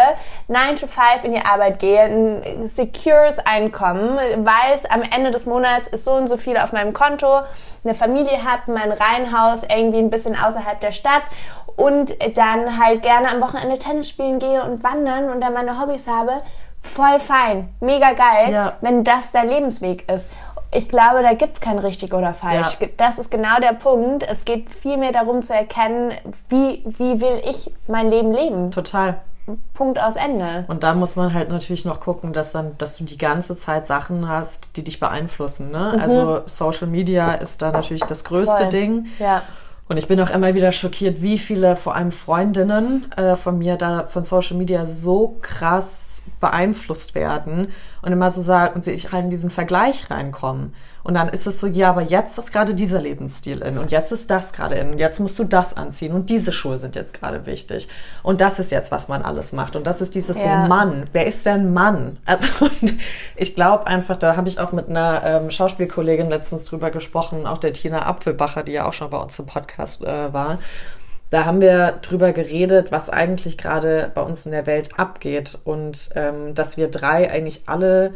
9 to 5 in die Arbeit gehe, ein secures Einkommen, weiß, am Ende des Monats ist so und so viel auf meinem Konto, eine Familie habe, mein Reihenhaus irgendwie ein bisschen außerhalb der Stadt und dann halt gerne am Wochenende Tennis spielen gehe und wandern und dann meine Hobbys habe, voll fein, mega geil, ja. wenn das dein Lebensweg ist. Ich glaube, da gibt es kein richtig oder falsch. Ja. Das ist genau der Punkt. Es geht vielmehr darum zu erkennen, wie, wie will ich mein Leben leben. Total. Punkt aus Ende. Und da muss man halt natürlich noch gucken, dass dann, dass du die ganze Zeit Sachen hast, die dich beeinflussen. Ne? Mhm. Also Social Media ist da natürlich das größte Voll. Ding. Ja. Und ich bin auch immer wieder schockiert, wie viele, vor allem Freundinnen äh, von mir, da von Social Media so krass beeinflusst werden und immer so sagen und sich halt in diesen Vergleich reinkommen. Und dann ist es so, ja, aber jetzt ist gerade dieser Lebensstil in und jetzt ist das gerade in und jetzt musst du das anziehen und diese Schuhe sind jetzt gerade wichtig und das ist jetzt, was man alles macht und das ist dieses ja. so Mann. Wer ist denn Mann? Also ich glaube einfach, da habe ich auch mit einer ähm, Schauspielkollegin letztens drüber gesprochen, auch der Tina Apfelbacher, die ja auch schon bei uns im Podcast äh, war. Da haben wir drüber geredet, was eigentlich gerade bei uns in der Welt abgeht und ähm, dass wir drei eigentlich alle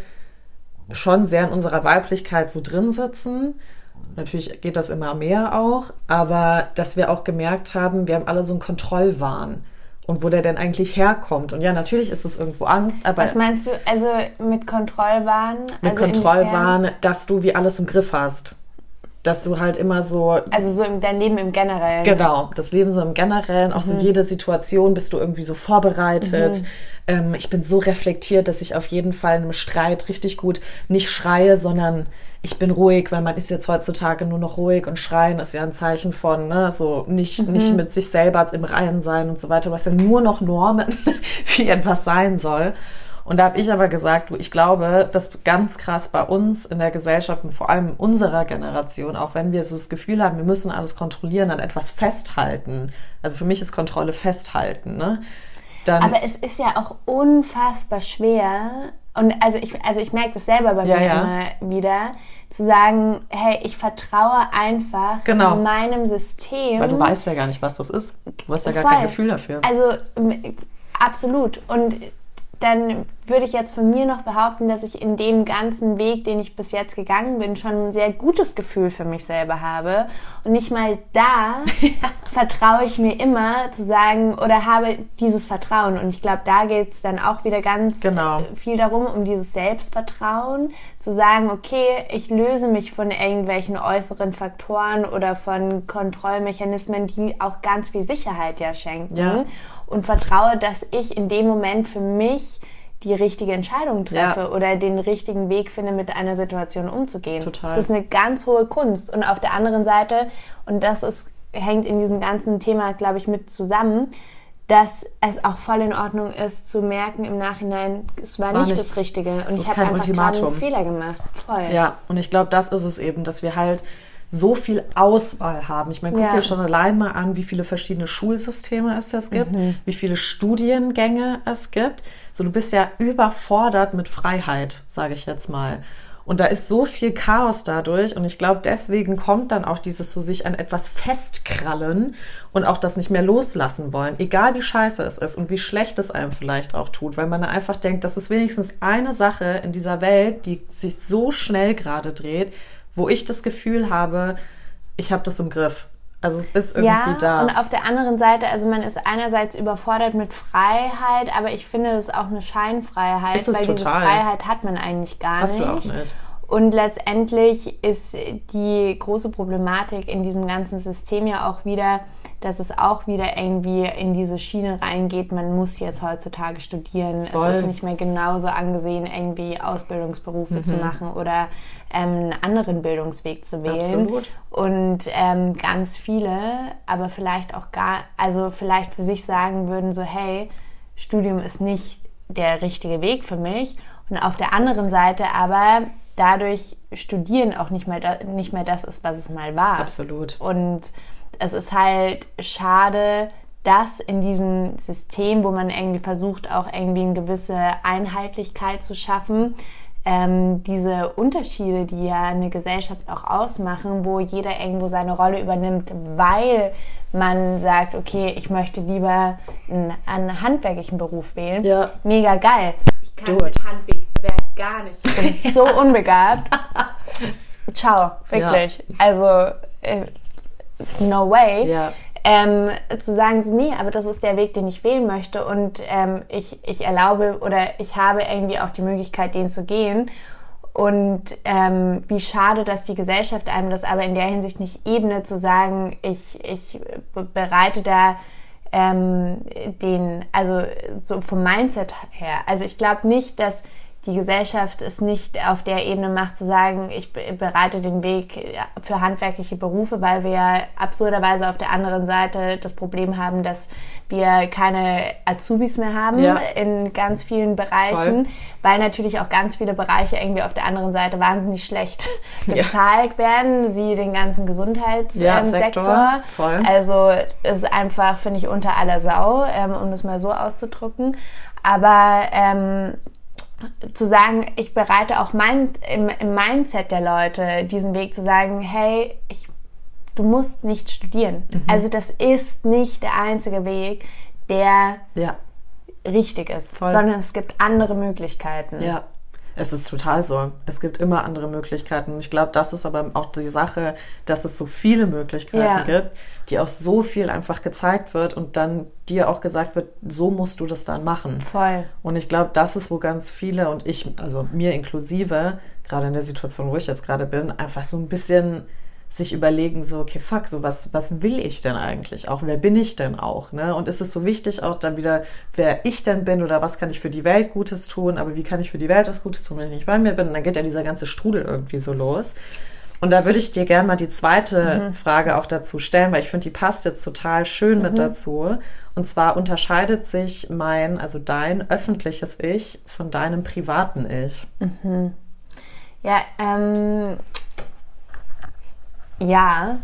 schon sehr in unserer Weiblichkeit so drin sitzen. Natürlich geht das immer mehr auch, aber dass wir auch gemerkt haben, wir haben alle so einen Kontrollwahn und wo der denn eigentlich herkommt. Und ja, natürlich ist es irgendwo Angst, aber. Was meinst du, also mit Kontrollwahn? Mit also Kontrollwahn, dass du wie alles im Griff hast. Dass du halt immer so. Also so im, dein Leben im Generellen. Genau, das Leben so im Generellen, auch mhm. so jede Situation bist du irgendwie so vorbereitet. Mhm ähm, ich bin so reflektiert, dass ich auf jeden Fall in einem Streit richtig gut nicht schreie, sondern ich bin ruhig, weil man ist jetzt heutzutage nur noch ruhig und schreien ist ja ein Zeichen von, ne, so nicht, mhm. nicht mit sich selber im Reinen sein und so weiter, was ja nur noch Normen, wie etwas sein soll. Und da habe ich aber gesagt, du, ich glaube, dass ganz krass bei uns in der Gesellschaft und vor allem in unserer Generation, auch wenn wir so das Gefühl haben, wir müssen alles kontrollieren, an etwas festhalten. Also für mich ist Kontrolle festhalten, ne? dann. Aber es ist ja auch unfassbar schwer. Und also ich, also ich merke das selber bei ja, mir ja. immer wieder, zu sagen, hey, ich vertraue einfach genau. meinem System. Weil du weißt ja gar nicht, was das ist. Du hast ja gar Voll. kein Gefühl dafür. Also absolut. Und dann würde ich jetzt von mir noch behaupten, dass ich in dem ganzen Weg, den ich bis jetzt gegangen bin, schon ein sehr gutes Gefühl für mich selber habe. Und nicht mal da vertraue ich mir immer zu sagen oder habe dieses Vertrauen. Und ich glaube, da geht es dann auch wieder ganz genau. viel darum, um dieses Selbstvertrauen, zu sagen, okay, ich löse mich von irgendwelchen äußeren Faktoren oder von Kontrollmechanismen, die auch ganz viel Sicherheit ja schenken. Ja und vertraue, dass ich in dem Moment für mich die richtige Entscheidung treffe ja. oder den richtigen Weg finde, mit einer Situation umzugehen. Total. Das ist eine ganz hohe Kunst. Und auf der anderen Seite, und das ist, hängt in diesem ganzen Thema, glaube ich, mit zusammen, dass es auch voll in Ordnung ist, zu merken im Nachhinein, es war, war nicht, nicht, das Richtige. Und ich habe einfach einen Fehler gemacht. Voll. Ja, und ich glaube, das ist es eben, dass wir halt so viel Auswahl haben. Ich meine, guck ja. dir schon allein mal an, wie viele verschiedene Schulsysteme es jetzt gibt, mhm. wie viele Studiengänge es gibt. So, du bist ja überfordert mit Freiheit, sage ich jetzt mal. Und da ist so viel Chaos dadurch. Und ich glaube, deswegen kommt dann auch dieses so sich an etwas festkrallen und auch das nicht mehr loslassen wollen. Egal wie scheiße es ist und wie schlecht es einem vielleicht auch tut. Weil man einfach denkt, das ist wenigstens eine Sache in dieser Welt, die sich so schnell gerade dreht, wo ich das Gefühl habe, ich habe das im Griff. Also es ist irgendwie ja, da. Und auf der anderen Seite, also man ist einerseits überfordert mit Freiheit, aber ich finde das ist auch eine Scheinfreiheit, ist es weil total. diese Freiheit hat man eigentlich gar Hast nicht. Hast du auch nicht. Und letztendlich ist die große Problematik in diesem ganzen System ja auch wieder, dass es auch wieder irgendwie in diese Schiene reingeht, man muss jetzt heutzutage studieren. Voll. Es ist nicht mehr genauso angesehen, irgendwie Ausbildungsberufe mhm. zu machen oder ähm, einen anderen Bildungsweg zu wählen. Absolut. Und ähm, ganz viele, aber vielleicht auch gar, also vielleicht für sich sagen würden so, hey, Studium ist nicht der richtige Weg für mich Und auf der anderen Seite aber dadurch Studieren auch nicht mehr, nicht mehr das ist, was es mal war. Absolut. Und es ist halt schade, dass in diesem System, wo man irgendwie versucht, auch irgendwie eine gewisse Einheitlichkeit zu schaffen, ähm, diese Unterschiede, die ja eine Gesellschaft auch ausmachen, wo jeder irgendwo seine Rolle übernimmt, weil man sagt, okay, ich möchte lieber einen, einen handwerklichen Beruf wählen. Ja. Mega geil. Ich kann mit it. Handwerk gar nicht. Ich bin so unbegabt. Ciao, wirklich. Also, äh, no way. Ja. Ähm, zu sagen, so, nee, aber das ist der Weg, den ich wählen möchte und ähm, ich, ich erlaube oder ich habe irgendwie auch die Möglichkeit, den zu gehen. Und ähm, wie schade, dass die Gesellschaft einem das aber in der Hinsicht nicht ebnet, zu sagen, ich, ich bereite da ähm, den, also so vom Mindset her. Also ich glaube nicht, dass die Gesellschaft es nicht auf der Ebene macht, zu sagen, ich bereite den Weg für handwerkliche Berufe, weil wir absurderweise auf der anderen Seite das Problem haben, dass wir keine Azubis mehr haben Ja. in ganz vielen Bereichen, Voll. weil natürlich auch ganz viele Bereiche irgendwie auf der anderen Seite wahnsinnig schlecht Ja. bezahlt werden, sie den ganzen Ja, Gesundheitssektor. Sektor, voll. Also ist einfach, finde ich, unter aller Sau, ähm, um es mal so auszudrücken. Aber ähm, zu sagen, ich bereite auch mein, im, im Mindset der Leute diesen Weg zu sagen, hey, ich, du musst nicht studieren. Mhm. Also das ist nicht der einzige Weg, der Ja. richtig ist, Voll. sondern es gibt andere Möglichkeiten. Ja, es ist total so. Es gibt immer andere Möglichkeiten. Ich glaube, das ist aber auch die Sache, dass es so viele Möglichkeiten Ja. gibt, die auch so viel einfach gezeigt wird und dann dir auch gesagt wird, so musst du das dann machen. Voll. Und ich glaube, das ist, wo ganz viele und ich, also mir inklusive, gerade in der Situation, wo ich jetzt gerade bin, einfach so ein bisschen sich überlegen, so, okay, fuck, so was, was will ich denn eigentlich auch? Wer bin ich denn auch? Ne? Und ist es so wichtig auch dann wieder, wer ich denn bin oder was kann ich für die Welt Gutes tun, aber wie kann ich für die Welt was Gutes tun, wenn ich nicht bei mir bin? Und dann geht ja dieser ganze Strudel irgendwie so los. Und da würde ich dir gerne mal die zweite Frage auch dazu stellen, weil ich finde, die passt jetzt total schön mit dazu. Und zwar unterscheidet sich mein, also dein öffentliches Ich von deinem privaten Ich. Ja, ähm, ja.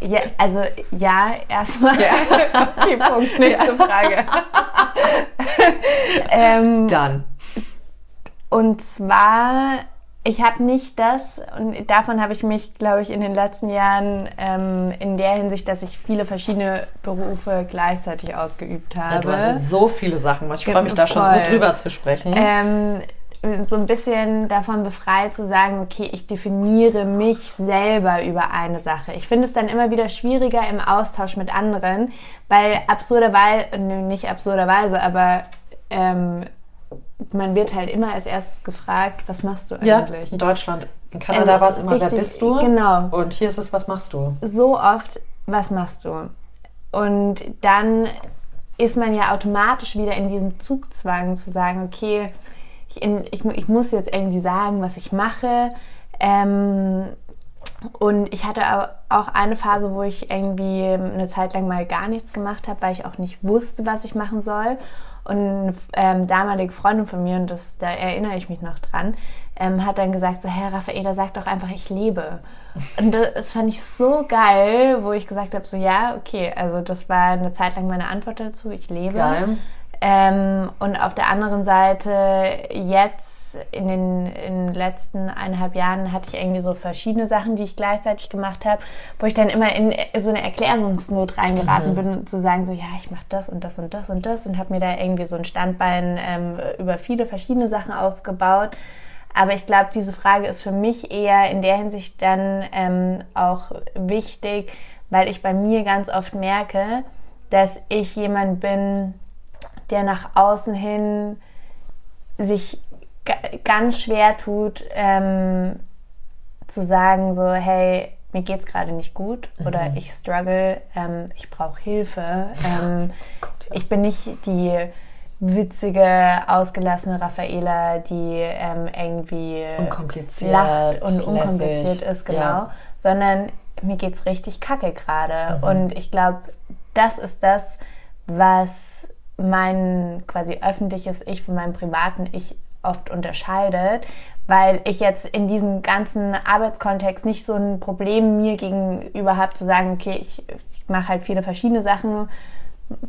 Ja, also ja, erstmal die Punkt, nächste Frage. ähm, Dann. Und zwar, ich habe nicht das, und davon habe ich mich, glaube ich, in den letzten Jahren ähm, in der Hinsicht, dass ich viele verschiedene Berufe gleichzeitig ausgeübt habe. Ja, du hast ja so viele Sachen. gemacht. Ich freue mich da schon so drüber zu sprechen. ähm, so ein bisschen davon befreit zu sagen, okay, ich definiere mich selber über eine Sache. Ich finde es dann immer wieder schwieriger im Austausch mit anderen, weil absurderweise, nicht absurderweise, aber ähm, man wird halt immer als erstes gefragt, was machst du ja, eigentlich? in Deutschland. In Kanada Also war es immer, wer richtig- bist du? Genau. Und hier ist es, was machst du? so oft, was machst du? Und dann ist man ja automatisch wieder in diesem Zugzwang zu sagen, okay, ich, in, ich, ich muss jetzt irgendwie sagen, was ich mache. Ähm, und ich hatte au- auch eine Phase, wo ich irgendwie eine Zeit lang mal gar nichts gemacht habe, weil ich auch nicht wusste, was ich machen soll. Und eine ähm, damalige Freundin von mir, und das, da erinnere ich mich noch dran, ähm, hat dann gesagt, so, Herr Raffaela, sag doch einfach, ich lebe. Und das fand ich so geil, wo ich gesagt habe, so, ja, okay, also das war eine Zeit lang meine Antwort dazu, ich lebe. Geil. Ähm, und auf der anderen Seite jetzt in den, in den letzten eineinhalb Jahren hatte ich irgendwie so verschiedene Sachen, die ich gleichzeitig gemacht habe, wo ich dann immer in so eine Erklärungsnot reingeraten bin, zu sagen so, ja, ich mache das und das und das und das und habe mir da irgendwie so ein Standbein ähm, über viele verschiedene Sachen aufgebaut. Aber ich glaube, diese Frage ist für mich eher in der Hinsicht dann ähm, auch wichtig, weil ich bei mir ganz oft merke, dass ich jemand bin, der nach außen hin sich ga- ganz schwer tut, ähm, zu sagen so, hey, mir geht's gerade nicht gut oder ich struggle, ähm, ich brauche Hilfe. Ähm, ich bin nicht die witzige, ausgelassene Raffaela, die ähm, irgendwie Unkompliziert, lacht und lässig. unkompliziert ist, genau, Ja. sondern mir geht's richtig kacke gerade. Und ich glaube, das ist das, was mein quasi öffentliches Ich von meinem privaten Ich oft unterscheidet, weil ich jetzt in diesem ganzen Arbeitskontext nicht so ein Problem mir gegenüber habe zu sagen, okay, ich, ich mache halt viele verschiedene Sachen,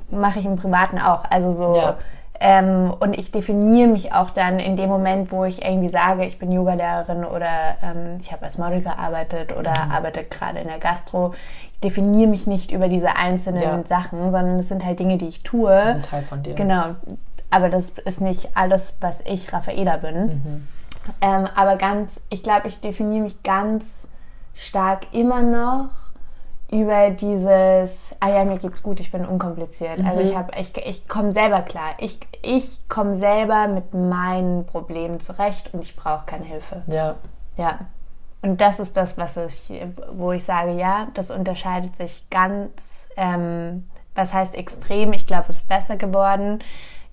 mache ich im Privaten auch. Also so Ja. ähm, und ich definiere mich auch dann in dem Moment, wo ich irgendwie sage, ich bin Yogalehrerin oder ähm, ich habe als Model gearbeitet oder Mhm. arbeite gerade in der Gastro. Definiere mich nicht über diese einzelnen Ja. Sachen, sondern es sind halt Dinge, die ich tue. Das ist ein Teil von dir. Genau. Aber das ist nicht alles, was ich, Raffaela, bin. Mhm. Ähm, aber ganz, ich glaube, ich definiere mich ganz stark immer noch über dieses, ah ja, mir geht's gut, ich bin unkompliziert. Mhm. Also ich habe, ich, ich komme selber klar. Ich, ich komme selber mit meinen Problemen zurecht und ich brauche keine Hilfe. Ja. Ja. Und das ist das, was ich, wo ich sage, ja, das unterscheidet sich ganz, ähm, was heißt extrem? Ich glaube, es ist besser geworden.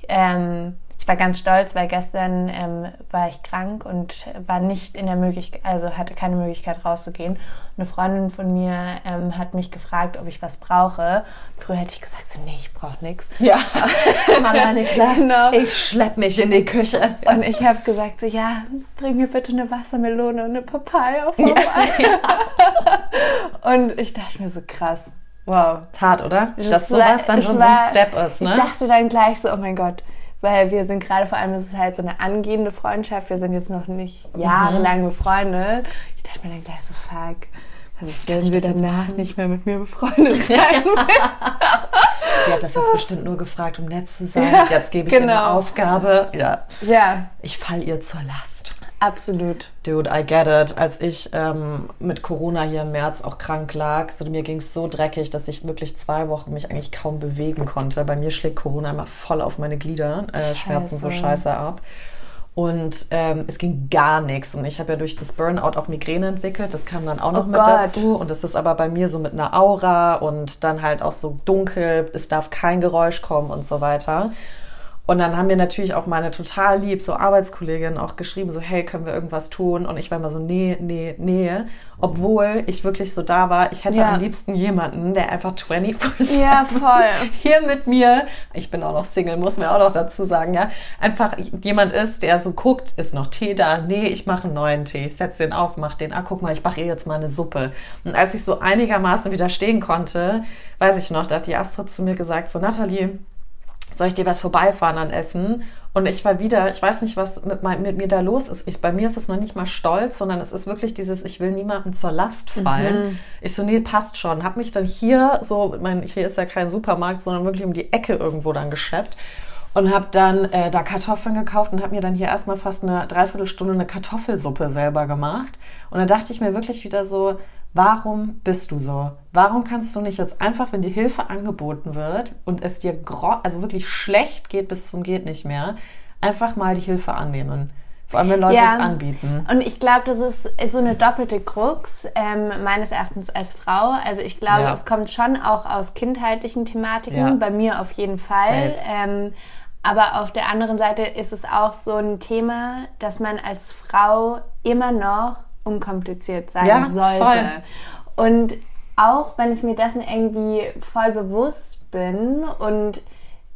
Ähm, war ganz stolz, weil gestern ähm, war ich krank und war nicht in der Möglichkeit, also hatte keine Möglichkeit rauszugehen. Eine Freundin von mir ähm, hat mich gefragt, ob ich was brauche. Früher hätte ich gesagt, so, nee, ich brauche nichts. Ja, ich komme alleine klar. Genau. Ich schlepp mich in die Küche. Und ich habe gesagt, so, ja, bring mir bitte eine Wassermelone und eine Papaya vorbei. Und ich dachte mir so, krass, wow. Hart, oder? Das Dass war- sowas dann schon so war- ein Step ist, Ich ne? dachte dann gleich so, oh mein Gott, weil wir sind gerade vor allem, es ist halt so eine angehende Freundschaft, wir sind jetzt noch nicht Mhm. jahrelang befreundet. Ich dachte mir dann gleich so, fuck, was ist, wenn sie das danach machen? nicht mehr mit mir befreundet sein? Die hat das jetzt bestimmt nur gefragt, um nett zu sein. Ja, jetzt gebe ich ihr eine genau. Aufgabe. Ja, ja, ich fall ihr zur Last. Absolut. Dude, I get it. Als ich ähm, mit Corona hier im März auch krank lag, so, mir ging es so dreckig, dass ich wirklich zwei Wochen mich eigentlich kaum bewegen konnte. Bei mir schlägt Corona immer voll auf meine Glieder, äh, schmerzen so Scheiße. ab. Und ähm, es ging gar nichts. Und ich habe ja durch das Burnout auch Migräne entwickelt. Das kam dann auch noch Oh mit Gott. dazu. Und das ist aber bei mir so mit einer Aura und dann halt auch so dunkel. Es darf kein Geräusch kommen und so weiter. Und dann haben mir natürlich auch meine total lieb, so Arbeitskolleginnen auch geschrieben, so, hey, können wir irgendwas tun? Und ich war immer so, nee, nee, nee. Obwohl ich wirklich so da war, ich hätte Ja. am liebsten jemanden, der einfach 24 Ja, voll. hier mit mir, ich bin auch noch Single, muss mir auch noch dazu sagen, ja, einfach jemand ist, der so guckt, ist noch Tee da? Nee, ich mache einen neuen Tee, ich setze den auf, mach den, ah, guck mal, ich mache ihr jetzt mal eine Suppe. Und als ich so einigermaßen widerstehen konnte, weiß ich noch, da hat die Astrid zu mir gesagt, so, Nathalie, soll ich dir was vorbeifahren an Essen? Und ich war wieder, ich weiß nicht, was mit, mein, mit mir da los ist. Ich, bei mir ist es noch nicht mal stolz, sondern es ist wirklich dieses, ich will niemandem zur Last fallen. Ich so, nee, passt schon. Hab mich dann hier so, mein, hier ist ja kein Supermarkt, sondern wirklich um die Ecke irgendwo dann geschleppt und habe dann äh, da Kartoffeln gekauft und habe mir dann hier erstmal fast eine Dreiviertelstunde eine Kartoffelsuppe selber gemacht. Und da dachte ich mir wirklich wieder so, warum bist du so? Warum kannst du nicht jetzt einfach, wenn dir Hilfe angeboten wird und es dir also wirklich schlecht geht bis zum geht nicht mehr, einfach mal die Hilfe annehmen? Vor allem, wenn Leute Ja. es anbieten. Und ich glaube, das ist, so eine doppelte Krux ähm, meines Erachtens als Frau. Also ich glaube, Ja. es kommt schon auch aus kindheitlichen Thematiken, Ja. bei mir auf jeden Fall. Ähm, aber auf der anderen Seite ist es auch so ein Thema, dass man als Frau immer noch unkompliziert sein Ja, sollte. voll. Und auch wenn ich mir dessen irgendwie voll bewusst bin und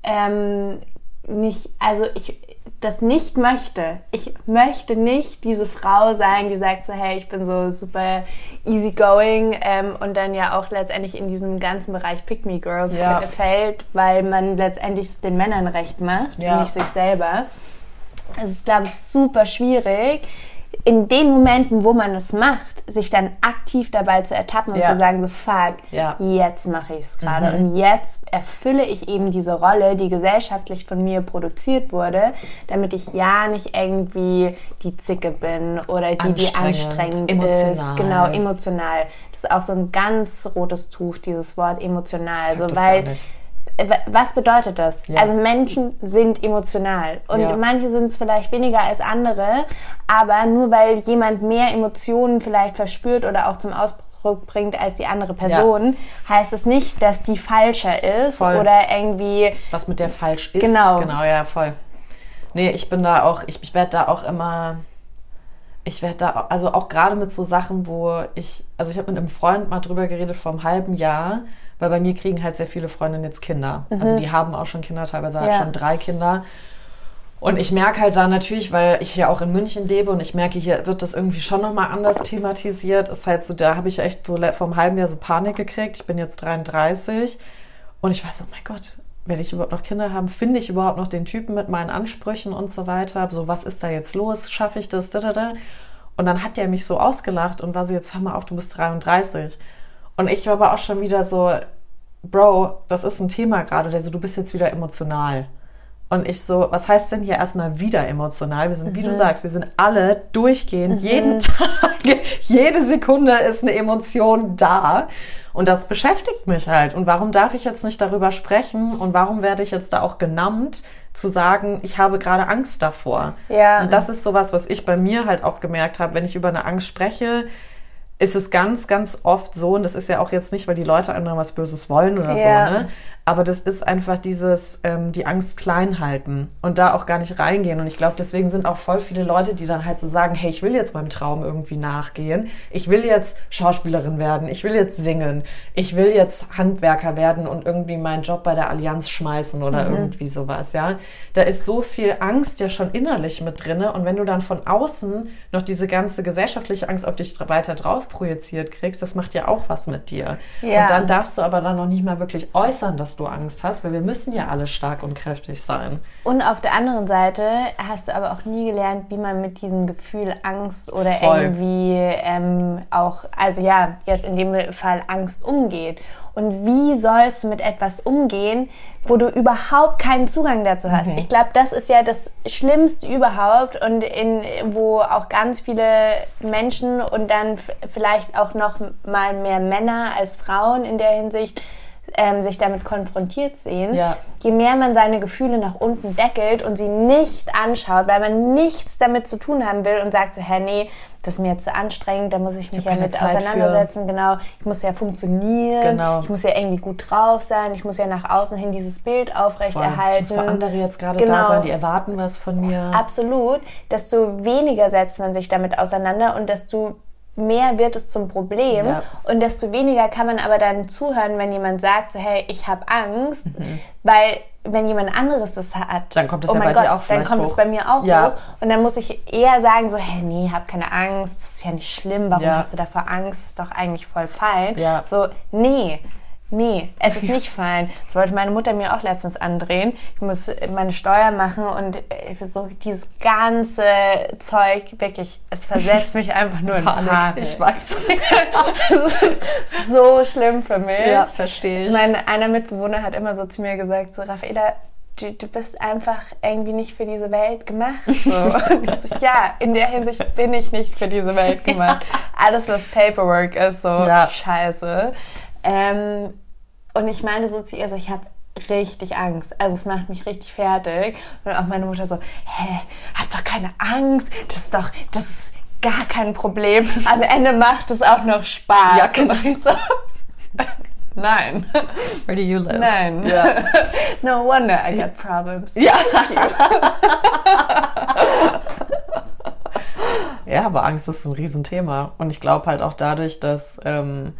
ähm, nicht, also ich das nicht möchte. Ich möchte nicht diese Frau sein, die sagt so, hey, ich bin so super easygoing ähm, und dann ja auch letztendlich in diesem ganzen Bereich Pick Me Girl Ja. fällt, weil man letztendlich es den Männern recht macht Ja. und nicht sich selber. Es ist, glaube ich, super schwierig, in den Momenten, wo man es macht, sich dann aktiv dabei zu ertappen und Ja. zu sagen, so fuck, Ja. jetzt mache ich es gerade und jetzt erfülle ich eben diese Rolle, die gesellschaftlich von mir produziert wurde, damit ich ja nicht irgendwie die Zicke bin oder die, die Anstrengend, emotional. ist. Genau, emotional. Das ist auch so ein ganz rotes Tuch, dieses Wort emotional. Das weil was bedeutet das? Ja. Also Menschen sind emotional und Ja. manche sind es vielleicht weniger als andere, aber nur weil jemand mehr Emotionen vielleicht verspürt oder auch zum Ausdruck bringt als die andere Person, heißt es nicht, dass die falscher ist Voll. oder irgendwie was mit der falsch ist. Genau. Genau, ja, voll. Nee, ich bin da auch, ich, ich werde da auch immer, ich werde da, also auch gerade mit so Sachen, wo ich, also ich habe mit einem Freund mal drüber geredet vor einem halben Jahr, weil bei mir kriegen halt sehr viele Freundinnen jetzt Kinder. Also die haben auch schon Kinder, teilweise halt Ja. schon drei Kinder. Und ich merke halt da natürlich, weil ich ja auch in München lebe und ich merke, hier wird das irgendwie schon nochmal anders thematisiert. Ist halt so, da habe ich echt so vor einem halben Jahr so Panik gekriegt. Ich bin jetzt 33 und ich weiß, oh mein Gott, werde ich überhaupt noch Kinder haben? Finde ich überhaupt noch den Typen mit meinen Ansprüchen und so weiter? So, was ist da jetzt los? Schaffe ich das? Da, da, da. Und dann hat der mich so ausgelacht und war so, jetzt hör mal auf, du bist 33. Und ich war aber auch schon wieder so, Bro, das ist ein Thema gerade. Der so, du bist jetzt wieder emotional. Und ich so, was heißt denn hier erstmal wieder emotional? Wir sind, wie du sagst, wir sind alle durchgehend, jeden Tag, jede Sekunde ist eine Emotion da. Und das beschäftigt mich halt. Und warum darf ich jetzt nicht darüber sprechen? Und warum werde ich jetzt da auch genannt, zu sagen, ich habe gerade Angst davor? Ja. Und das ist sowas, was ich bei mir halt auch gemerkt habe, wenn ich über eine Angst spreche, ist es ganz, ganz oft so, und das ist ja auch jetzt nicht, weil die Leute anderen was Böses wollen oder Ja. so, ne? Aber das ist einfach dieses, ähm, die Angst klein halten und da auch gar nicht reingehen. Und ich glaube, deswegen sind auch voll viele Leute, die dann halt so sagen, hey, ich will jetzt meinem Traum irgendwie nachgehen. Ich will jetzt Schauspielerin werden. Ich will jetzt singen. Ich will jetzt Handwerker werden und irgendwie meinen Job bei der Allianz schmeißen oder irgendwie sowas, ja. Da ist so viel Angst ja schon innerlich mit drinne. Und wenn du dann von außen noch diese ganze gesellschaftliche Angst auf dich weiter drauf projiziert kriegst, das macht ja auch was mit dir. Ja. Und dann darfst du aber dann noch nicht mal wirklich äußern, dass du Angst hast, weil wir müssen ja alle stark und kräftig sein. Und auf der anderen Seite hast du aber auch nie gelernt, wie man mit diesem Gefühl Angst oder Voll. irgendwie ähm, auch, also ja, jetzt in dem Fall Angst umgeht. Und wie sollst du mit etwas umgehen, wo du überhaupt keinen Zugang dazu hast? Ich glaube, das ist ja das Schlimmste überhaupt und in, wo auch ganz viele Menschen und dann vielleicht auch noch mal mehr Männer als Frauen in der Hinsicht ähm, sich damit konfrontiert sehen Ja. je mehr man seine Gefühle nach unten deckelt und sie nicht anschaut, weil man nichts damit zu tun haben will und sagt so, hä, nee, das ist mir jetzt zu anstrengend, da muss ich mich hab ja mit Zeit auseinandersetzen, genau. Ich muss ja funktionieren, Genau. ich muss ja irgendwie gut drauf sein, ich muss ja nach außen hin dieses Bild aufrechterhalten. Ich muss für andere jetzt gerade Genau. da sein, die erwarten was von mir. Absolut. Desto weniger setzt man sich damit auseinander und desto mehr wird es zum Problem Ja. und desto weniger kann man aber dann zuhören, wenn jemand sagt so hey, ich habe Angst, weil wenn jemand anderes das hat, Mhm. Dann kommt das oh ja bei Gott, dir auch dann kommt es bei mir auch Ja. hoch und dann muss ich eher sagen so hey, nee, hab keine Angst, das ist ja nicht schlimm, warum Ja. hast du davor Angst, das ist doch eigentlich voll fein. Ja. So, nee, Nee, es ist nicht fein. Das wollte meine Mutter mir auch letztens andrehen. Ich muss meine Steuer machen und äh, so dieses ganze Zeug, wirklich, es versetzt mich einfach nur in Panik. Ich weiß. das ist so schlimm für mich. ja, verstehe ich. Mein einer Mitbewohner hat immer so zu mir gesagt, so Raffaela, du, du bist einfach irgendwie nicht für diese Welt gemacht. So. Und ich so, ja, in der Hinsicht bin ich nicht für diese Welt gemacht. Alles, was Paperwork ist, so Ja. scheiße. Ähm, und ich meine so zu ihr, so, ich habe richtig Angst. Also es macht mich richtig fertig. Und auch meine Mutter so, hä, hab doch keine Angst. Das ist doch, das ist gar kein Problem. Am Ende macht es auch noch Spaß. Ja, genau. Und ich so, nein. Where do you live? Nein. Ja. No wonder I got problems. Ja. ja, aber Angst ist ein Riesenthema. Und ich glaube halt auch dadurch, dass, ähm,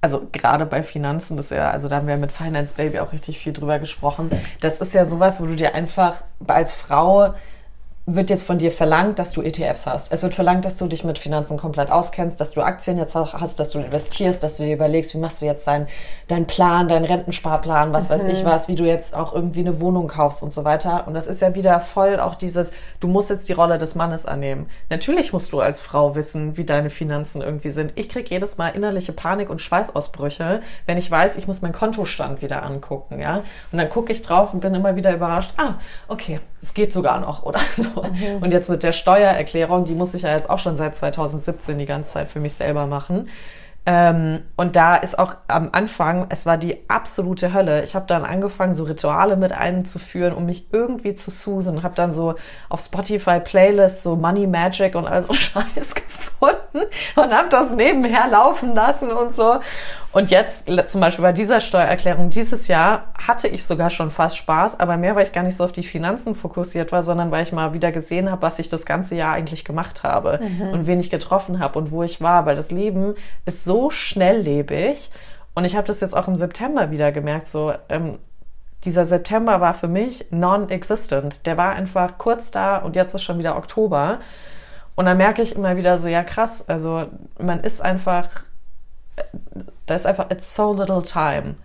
also gerade bei Finanzen, das ist ja, also da haben wir mit Finance Baby auch richtig viel drüber gesprochen. Das ist ja sowas, wo du dir einfach als Frau wird jetzt von dir verlangt, dass du ETFs hast. Es wird verlangt, dass du dich mit Finanzen komplett auskennst, dass du Aktien jetzt auch hast, dass du investierst, dass du dir überlegst, wie machst du jetzt deinen dein Plan, deinen Rentensparplan, was weiß ich was, wie du jetzt auch irgendwie eine Wohnung kaufst und so weiter. Und das ist ja wieder voll auch dieses, du musst jetzt die Rolle des Mannes annehmen. Natürlich musst du als Frau wissen, wie deine Finanzen irgendwie sind. Ich krieg jedes Mal innerliche Panik und Schweißausbrüche, wenn ich weiß, ich muss meinen Kontostand wieder angucken, ja. Und dann gucke ich drauf und bin immer wieder überrascht, ah, okay, es geht sogar noch oder so. Und jetzt mit der Steuererklärung, die muss ich ja jetzt auch schon seit 2017 die ganze Zeit für mich selber machen. Ähm, und da ist auch am Anfang, es war die absolute Hölle. Ich habe dann angefangen, so Rituale mit einzuführen, um mich irgendwie zu soothen. Habe dann so auf Spotify Playlists, so Money Magic und all so Scheiß gefunden und habe das nebenher laufen lassen und so. Und jetzt zum Beispiel bei dieser Steuererklärung dieses Jahr hatte ich sogar schon fast Spaß, aber mehr, weil ich gar nicht so auf die Finanzen fokussiert war, sondern weil ich mal wieder gesehen habe, was ich das ganze Jahr eigentlich gemacht habe mhm. und wen ich getroffen habe und wo ich war, weil das Leben ist so schnelllebig. Und ich habe das jetzt auch im September wieder gemerkt, so ähm, dieser September war für mich non-existent. Der war einfach kurz da und jetzt ist schon wieder Oktober. Und dann merke ich immer wieder so, ja krass, also man ist einfach, da ist einfach, it's so little time.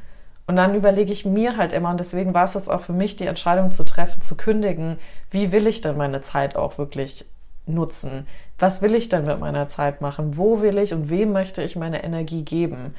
Und dann überlege ich mir halt immer, und deswegen war es jetzt auch für mich die Entscheidung zu treffen, zu kündigen, wie will ich denn meine Zeit auch wirklich nutzen? Was will ich denn mit meiner Zeit machen? Wo will ich und wem möchte ich meine Energie geben?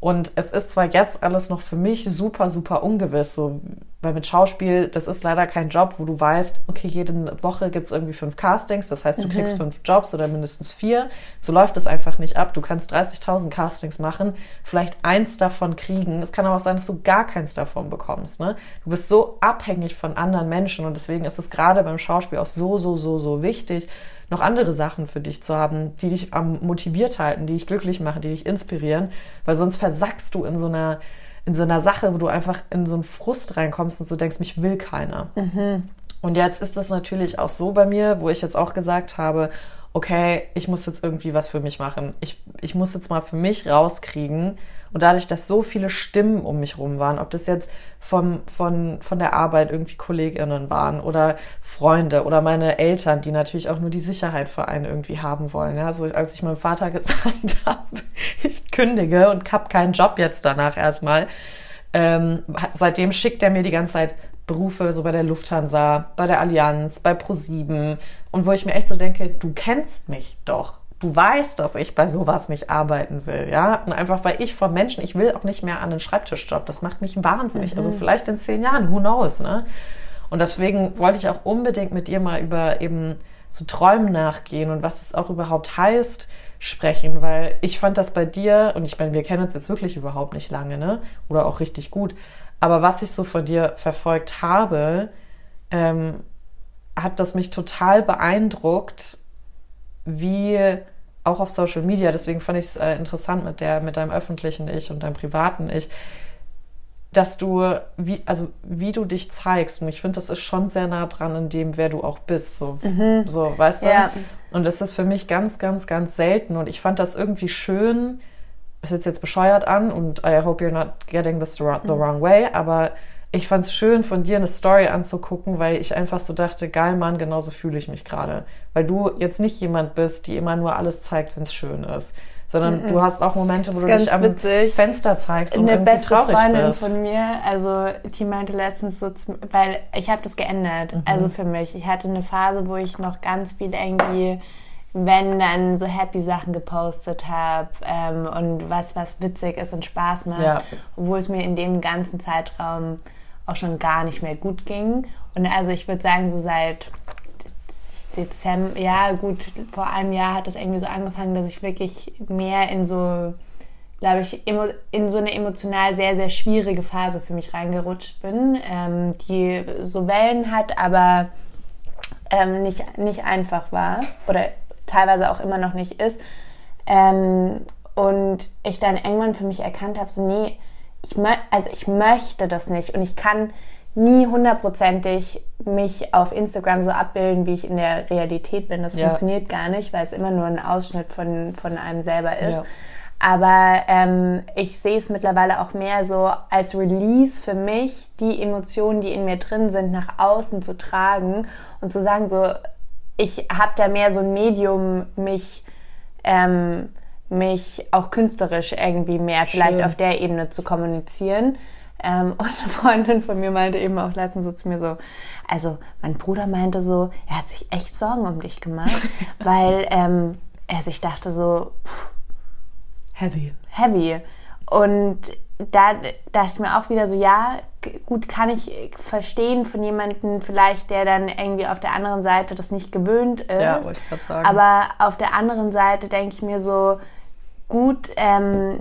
Und es ist zwar jetzt alles noch für mich super, super ungewiss, so, weil mit Schauspiel, das ist leider kein Job, wo du weißt, okay, jede Woche gibt es irgendwie fünf Castings, das heißt, du mhm. kriegst fünf Jobs oder mindestens vier. So läuft es einfach nicht ab. Du kannst 30.000 Castings machen, vielleicht eins davon kriegen. Es kann aber auch sein, dass du gar keins davon bekommst. Ne? Du bist so abhängig von anderen Menschen und deswegen ist es gerade beim Schauspiel auch so, so, so, so wichtig, noch andere Sachen für dich zu haben, die dich am motiviert halten, die dich glücklich machen, die dich inspirieren, weil sonst versackst du in so einer in so einer Sache, wo du einfach in so einen Frust reinkommst und so denkst, mich will keiner. Mhm. Und jetzt ist es natürlich auch so bei mir, wo ich jetzt auch gesagt habe, okay, ich muss jetzt irgendwie was für mich machen. Ich, ich muss jetzt mal für mich rauskriegen, und dadurch, dass so viele Stimmen um mich rum waren, ob das jetzt vom, von, von der Arbeit irgendwie KollegInnen waren oder Freunde oder meine Eltern, die natürlich auch nur die Sicherheit für einen irgendwie haben wollen. Ja, also als ich meinem Vater gesagt habe, ich kündige und habe keinen Job jetzt danach erstmal, ähm, seitdem schickt er mir die ganze Zeit Berufe, so bei der Lufthansa, bei der Allianz, bei Pro7 und wo ich mir echt so denke, du kennst mich doch du weißt, dass ich bei sowas nicht arbeiten will, ja. Und einfach, weil ich von Menschen, ich will auch nicht mehr an den Schreibtischjob. Das macht mich wahnsinnig. Also mhm. Also vielleicht in zehn Jahren, who knows, ne? Und deswegen wollte ich auch unbedingt mit dir mal über eben so Träumen nachgehen und was es auch überhaupt heißt, sprechen, weil ich fand das bei dir, und ich meine, wir kennen uns jetzt wirklich überhaupt nicht lange, ne? Oder auch richtig gut. Aber was ich so von dir verfolgt habe, ähm, hat das mich total beeindruckt, wie auch auf Social Media, deswegen fand ich es äh, interessant mit der, mit deinem öffentlichen Ich und deinem privaten Ich, dass du, wie, also wie du dich zeigst. Und ich finde, das ist schon sehr nah dran in dem, wer du auch bist. So, mhm. so weißt du? Ja. Und das ist für mich ganz, ganz, ganz selten. Und ich fand das irgendwie schön. Es hört jetzt bescheuert an und I hope you're not getting this the wrong way, aber ich fand es schön, von dir eine Story anzugucken, weil ich einfach so dachte, geil, Mann, genauso fühle ich mich gerade. Weil du jetzt nicht jemand bist, die immer nur alles zeigt, wenn es schön ist. Sondern mhm. du hast auch Momente, wo du dich am witzig. Fenster zeigst und Eine beste traurig Freundin bist. von mir, also die meinte letztens so, weil ich habe das geändert, mhm. also für mich. Ich hatte eine Phase, wo ich noch ganz viel irgendwie wenn dann so happy Sachen gepostet habe ähm, und was was witzig ist und Spaß macht, ja. obwohl es mir in dem ganzen Zeitraum auch schon gar nicht mehr gut ging. Und also ich würde sagen, so seit Dezember, ja gut, vor einem Jahr hat das irgendwie so angefangen, dass ich wirklich mehr in so, glaube ich, in so eine emotional sehr, sehr schwierige Phase für mich reingerutscht bin, ähm, die so Wellen hat, aber ähm, nicht, nicht einfach war oder teilweise auch immer noch nicht ist. Ähm, und ich dann irgendwann für mich erkannt habe, so nee, ich, also ich möchte das nicht und ich kann nie hundertprozentig mich auf Instagram so abbilden, wie ich in der Realität bin. Das ja. funktioniert gar nicht, weil es immer nur ein Ausschnitt von, von einem selber ist. Ja. Aber ähm, ich sehe es mittlerweile auch mehr so als Release für mich, die Emotionen, die in mir drin sind, nach außen zu tragen und zu sagen, so, ich habe da mehr so ein Medium, mich ähm, mich auch künstlerisch irgendwie mehr vielleicht Schön. auf der Ebene zu kommunizieren. Ähm, und eine Freundin von mir meinte eben auch letztens so zu mir so, also mein Bruder meinte so, er hat sich echt Sorgen um dich gemacht, weil ähm, er sich dachte so, pff, heavy. Heavy. Und da dachte ich mir auch wieder so, ja, gut, kann ich verstehen von jemandem vielleicht, der dann irgendwie auf der anderen Seite das nicht gewöhnt ist. Ja, wollte ich gerade sagen. Aber auf der anderen Seite denke ich mir so, gut, ähm,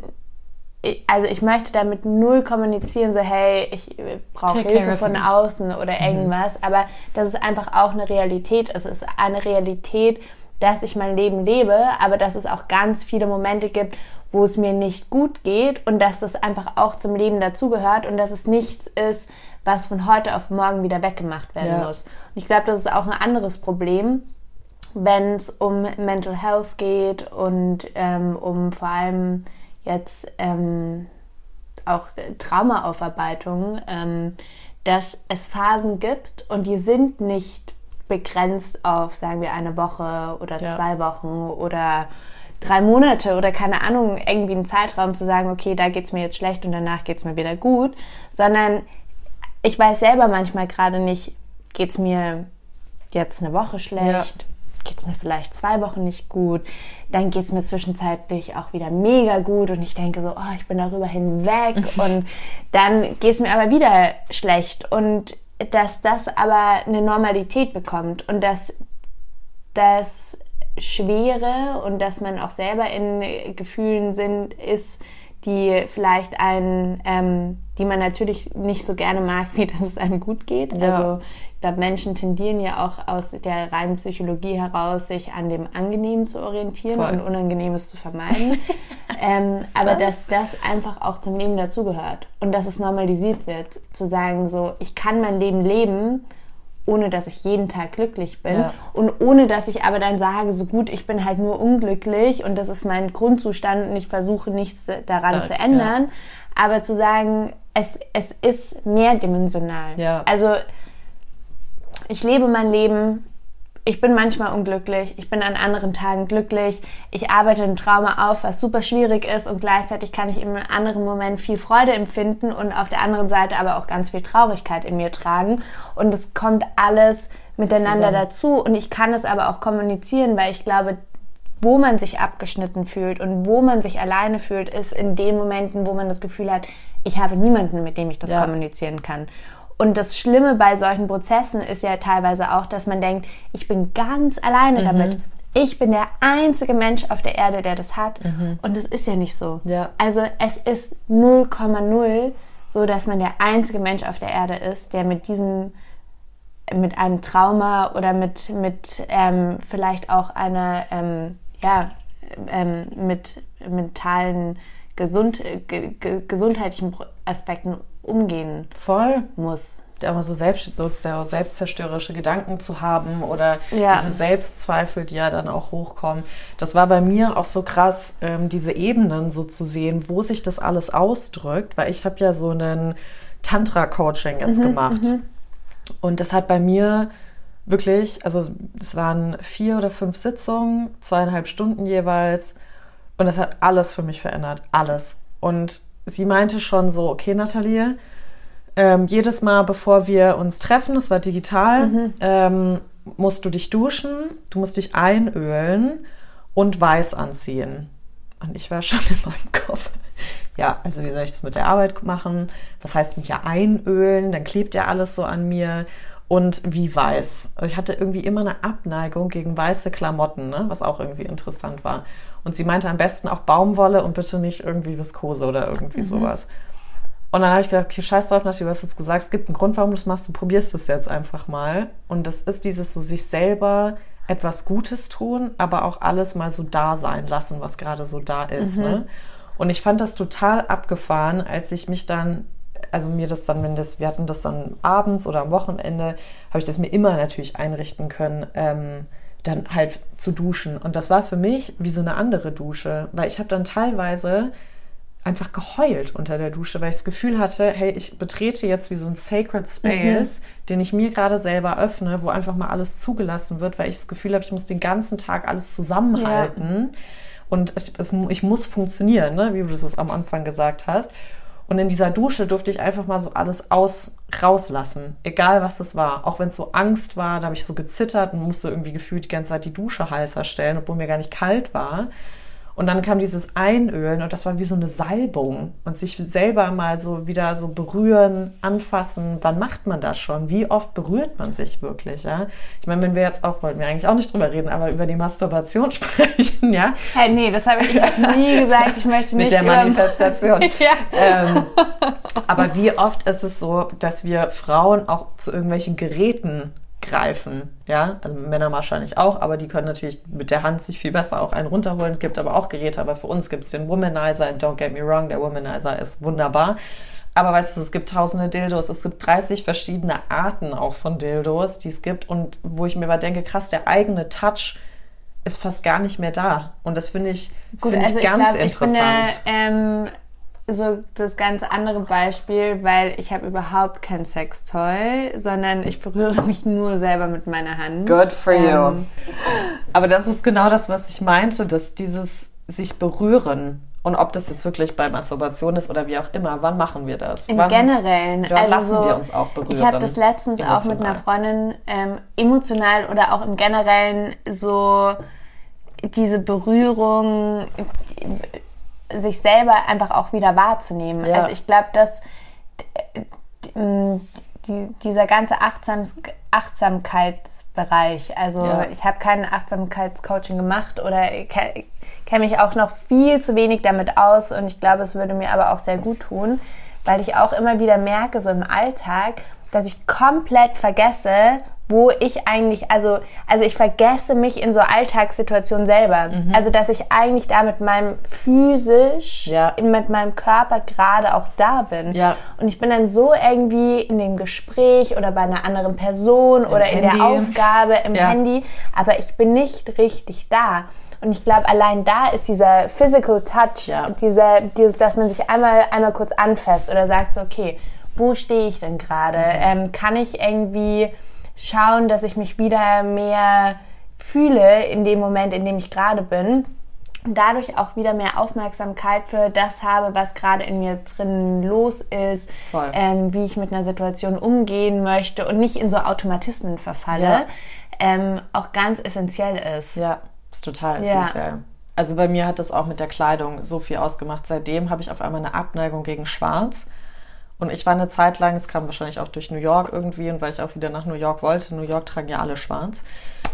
also ich möchte damit null kommunizieren, so hey, ich brauche Hilfe von außen oder mhm. irgendwas, mhm. aber das ist einfach auch eine Realität. Es ist eine Realität, dass ich mein Leben lebe, aber dass es auch ganz viele Momente gibt, wo es mir nicht gut geht und dass das einfach auch zum Leben dazugehört und dass es nichts ist, was von heute auf morgen wieder weggemacht werden ja. muss. Und ich glaube, das ist auch ein anderes Problem, wenn es um Mental Health geht und ähm, um vor allem jetzt ähm, auch Traumaaufarbeitung, ähm, dass es Phasen gibt und die sind nicht begrenzt auf, sagen wir, eine Woche oder ja. zwei Wochen oder drei Monate oder keine Ahnung, irgendwie einen Zeitraum zu sagen, okay, da geht es mir jetzt schlecht und danach geht es mir wieder gut, sondern ich weiß selber manchmal gerade nicht, geht es mir jetzt eine Woche schlecht, ja. Geht es mir vielleicht zwei Wochen nicht gut, dann geht es mir zwischenzeitlich auch wieder mega gut und ich denke so, oh, ich bin darüber hinweg und dann geht es mir aber wieder schlecht und dass das aber eine Normalität bekommt und dass das Schwere und dass man auch selber in Gefühlen sind, ist, die vielleicht einen, ähm, die man natürlich nicht so gerne mag, wie dass es einem gut geht. Ja. Also ich glaube, Menschen tendieren ja auch aus der reinen Psychologie heraus, sich an dem Angenehmen zu orientieren Voll. und Unangenehmes zu vermeiden. ähm, aber dass das einfach auch zum Leben dazugehört und dass es normalisiert wird, zu sagen, so, ich kann mein Leben leben ohne dass ich jeden Tag glücklich bin ja. und ohne dass ich aber dann sage, so gut, ich bin halt nur unglücklich und das ist mein Grundzustand und ich versuche nichts daran da, zu ändern, ja. aber zu sagen, es, es ist mehrdimensional. Ja. Also ich lebe mein Leben ich bin manchmal unglücklich, ich bin an anderen Tagen glücklich, ich arbeite ein Trauma auf, was super schwierig ist und gleichzeitig kann ich im anderen Moment viel Freude empfinden und auf der anderen Seite aber auch ganz viel Traurigkeit in mir tragen und es kommt alles miteinander Zusammen. dazu und ich kann es aber auch kommunizieren, weil ich glaube, wo man sich abgeschnitten fühlt und wo man sich alleine fühlt, ist in den Momenten, wo man das Gefühl hat, ich habe niemanden, mit dem ich das ja. kommunizieren kann. Und das Schlimme bei solchen Prozessen ist ja teilweise auch, dass man denkt, ich bin ganz alleine mhm. damit. Ich bin der einzige Mensch auf der Erde, der das hat. Mhm. Und das ist ja nicht so. Ja. Also es ist 0,0 so, dass man der einzige Mensch auf der Erde ist, der mit diesem mit einem Trauma oder mit, mit ähm, vielleicht auch einer, ähm, ja, ähm, mit mentalen, gesund, ge, ge, gesundheitlichen Aspekten umgehen Voll. muss. Der immer so selbstnutzt, der selbstzerstörerische Gedanken zu haben oder ja. diese Selbstzweifel, die ja dann auch hochkommen. Das war bei mir auch so krass, ähm, diese Ebenen so zu sehen, wo sich das alles ausdrückt, weil ich habe ja so einen Tantra-Coaching jetzt mhm, gemacht. Mhm. Und das hat bei mir wirklich, also es waren vier oder fünf Sitzungen, zweieinhalb Stunden jeweils. Und das hat alles für mich verändert. Alles. Und sie meinte schon so, okay, Nathalie, ähm, jedes Mal, bevor wir uns treffen, das war digital, mhm. ähm, musst du dich duschen, du musst dich einölen und weiß anziehen. Und ich war schon in meinem Kopf. Ja, also wie soll ich das mit der Arbeit machen? Was heißt nicht ja einölen? Dann klebt ja alles so an mir. Und wie weiß. Also ich hatte irgendwie immer eine Abneigung gegen weiße Klamotten, ne? was auch irgendwie interessant war. Und sie meinte am besten auch Baumwolle und bitte nicht irgendwie Viskose oder irgendwie mhm. sowas. Und dann habe ich gedacht, okay, scheiß drauf, Nati, du hast jetzt gesagt, es gibt einen Grund, warum du das machst, du probierst es jetzt einfach mal. Und das ist dieses so sich selber etwas Gutes tun, aber auch alles mal so da sein lassen, was gerade so da ist. Mhm. Ne? Und ich fand das total abgefahren, als ich mich dann, also mir das dann, wenn das, wir hatten das dann abends oder am Wochenende, habe ich das mir immer natürlich einrichten können, ähm, dann halt zu duschen. Und das war für mich wie so eine andere Dusche, weil ich habe dann teilweise einfach geheult unter der Dusche, weil ich das Gefühl hatte, hey, ich betrete jetzt wie so ein sacred space, mhm. den ich mir gerade selber öffne, wo einfach mal alles zugelassen wird, weil ich das Gefühl habe, ich muss den ganzen Tag alles zusammenhalten. Ja. Und es, es, ich muss funktionieren, ne? wie du es am Anfang gesagt hast. Und in dieser Dusche durfte ich einfach mal so alles aus, rauslassen, egal was es war. Auch wenn es so Angst war, da habe ich so gezittert und musste irgendwie gefühlt die ganze Zeit die Dusche heißer stellen, obwohl mir gar nicht kalt war. Und dann kam dieses Einölen und das war wie so eine Salbung und sich selber mal so wieder so berühren, anfassen. Wann macht man das schon? Wie oft berührt man sich wirklich? Ja? Ich meine, wenn wir jetzt auch, wollten wir eigentlich auch nicht drüber reden, aber über die Masturbation sprechen, ja? Hey, nee, das habe ich, ich nie gesagt. Ich möchte nicht. Mit der Manifestation. ja. Ähm, aber wie oft ist es so, dass wir Frauen auch zu irgendwelchen Geräten greifen. Ja, also Männer wahrscheinlich auch, aber die können natürlich mit der Hand sich viel besser auch einen runterholen. Es gibt aber auch Geräte, aber für uns gibt es den Womanizer. And don't get me wrong, der Womanizer ist wunderbar. Aber weißt du, es gibt tausende Dildos, es gibt 30 verschiedene Arten auch von Dildos, die es gibt. Und wo ich mir aber denke, krass, der eigene Touch ist fast gar nicht mehr da. Und das finde ich, Gut, find also ich ganz glaub, interessant. Ich finde, ähm, so das ganz andere Beispiel, weil ich habe überhaupt kein Sextoy, sondern ich berühre mich nur selber mit meiner Hand. Good for you. Ähm, Aber das ist genau das, was ich meinte, dass dieses sich berühren und ob das jetzt wirklich bei Masturbation ist oder wie auch immer, wann machen wir das? Im wann, Generellen. Wann also lassen so, wir uns auch berühren? Ich habe das letztens auch mit einer Emotional. Freundin ähm, emotional oder auch im Generellen so diese Berührung, sich selber einfach auch wieder wahrzunehmen. Ja. Also ich glaube, dass äh, die, die, dieser ganze Achtsams Achtsamkeitsbereich, also Ja. ich habe kein Achtsamkeitscoaching gemacht oder ke- kenne mich auch noch viel zu wenig damit aus und ich glaube, es würde mir aber auch sehr gut tun, weil ich auch immer wieder merke, so im Alltag, dass ich komplett vergesse, wo ich eigentlich, also, also ich vergesse mich in so Alltagssituationen selber. Also, dass ich eigentlich da mit meinem physisch, Ja. mit meinem Körper gerade auch da bin. Ja. Und ich bin dann so irgendwie in dem Gespräch oder bei einer anderen Person oder in Handy. der Aufgabe im Ja. Handy, aber ich bin nicht richtig da. Und ich glaube, allein da ist dieser Physical Touch, Ja. dieser, dieses, dass man sich einmal, einmal kurz anfasst oder sagt so, okay, wo stehe ich denn gerade? Ähm, kann ich irgendwie schauen, dass ich mich wieder mehr fühle in dem Moment, in dem ich gerade bin? und dadurch auch wieder mehr Aufmerksamkeit für das habe, was gerade in mir drin los ist, ähm, wie ich mit einer Situation umgehen möchte und nicht in so Automatismen verfalle, Ja. ähm, auch ganz essentiell ist. Ja, ist total Ja. essentiell. Also bei mir hat das auch mit der Kleidung so viel ausgemacht. Seitdem habe ich auf einmal eine Abneigung gegen Schwarz. Und ich war eine Zeit lang, es kam wahrscheinlich auch durch New York irgendwie und weil ich auch wieder nach New York wollte. New York tragen ja alle schwarz.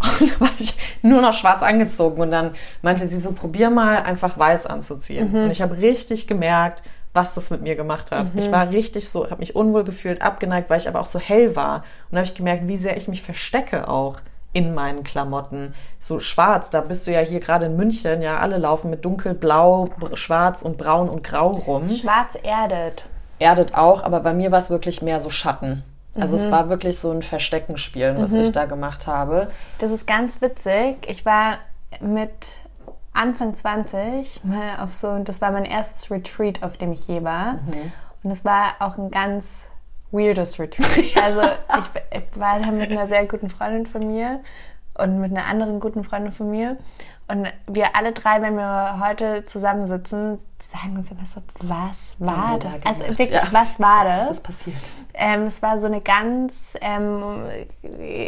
Und da war ich nur noch schwarz angezogen. Und dann meinte sie so, probier mal einfach weiß anzuziehen. Mhm. Und ich habe richtig gemerkt, was das mit mir gemacht hat. Mhm. Ich war richtig so, habe mich unwohl gefühlt, abgeneigt, weil ich aber auch so hell war. Und da habe ich gemerkt, wie sehr ich mich verstecke auch in meinen Klamotten. So schwarz, da bist du ja hier gerade in München, ja, alle laufen mit dunkelblau, schwarz und braun und grau rum. Schwarz erdet. Erdet auch, aber bei mir war es wirklich mehr so Schatten. Also Mhm. es war wirklich so ein Versteckenspielen, was ich da gemacht habe. Das ist ganz witzig. Ich war mit Anfang 20 mal auf so, das war mein erstes Retreat, auf dem ich je war. Und es war auch ein ganz weirdes Retreat. Also ich, ich war da mit einer sehr guten Freundin von mir und mit einer anderen guten Freundin von mir. Und wir alle drei, wenn wir heute zusammensitzen, sagen uns immer so, was war das? da Also wirklich, Ja. was war das? Was ist passiert? Ähm, es war so eine ganz ähm,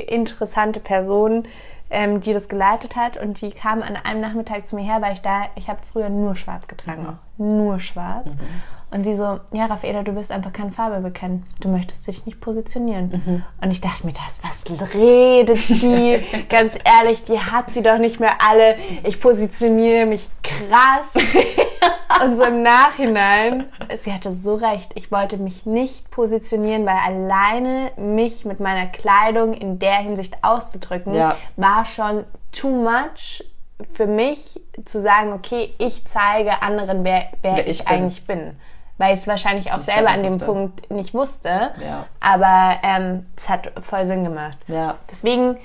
interessante Person, ähm, die das geleitet hat und die kam an einem Nachmittag zu mir her, weil ich da, ich habe früher nur schwarz getragen, Mhm. nur schwarz. Und sie so, ja, Raffaela, du wirst einfach keine Farbe bekennen. Du möchtest dich nicht positionieren. Mhm. Und ich dachte mir, das, was redet die? Ganz ehrlich, die hat sie doch nicht mehr alle. Ich positioniere mich krass. Und so im Nachhinein, sie hatte so recht, ich wollte mich nicht positionieren, weil alleine mich mit meiner Kleidung in der Hinsicht auszudrücken, Ja. war schon too much für mich zu sagen, okay, ich zeige anderen, wer, wer, Wer ich, ich eigentlich bin. Weil ich es wahrscheinlich auch ich selber an dem wusste. Punkt nicht wusste. Ja. Aber ähm, es hat voll Sinn gemacht. Ja. Deswegen,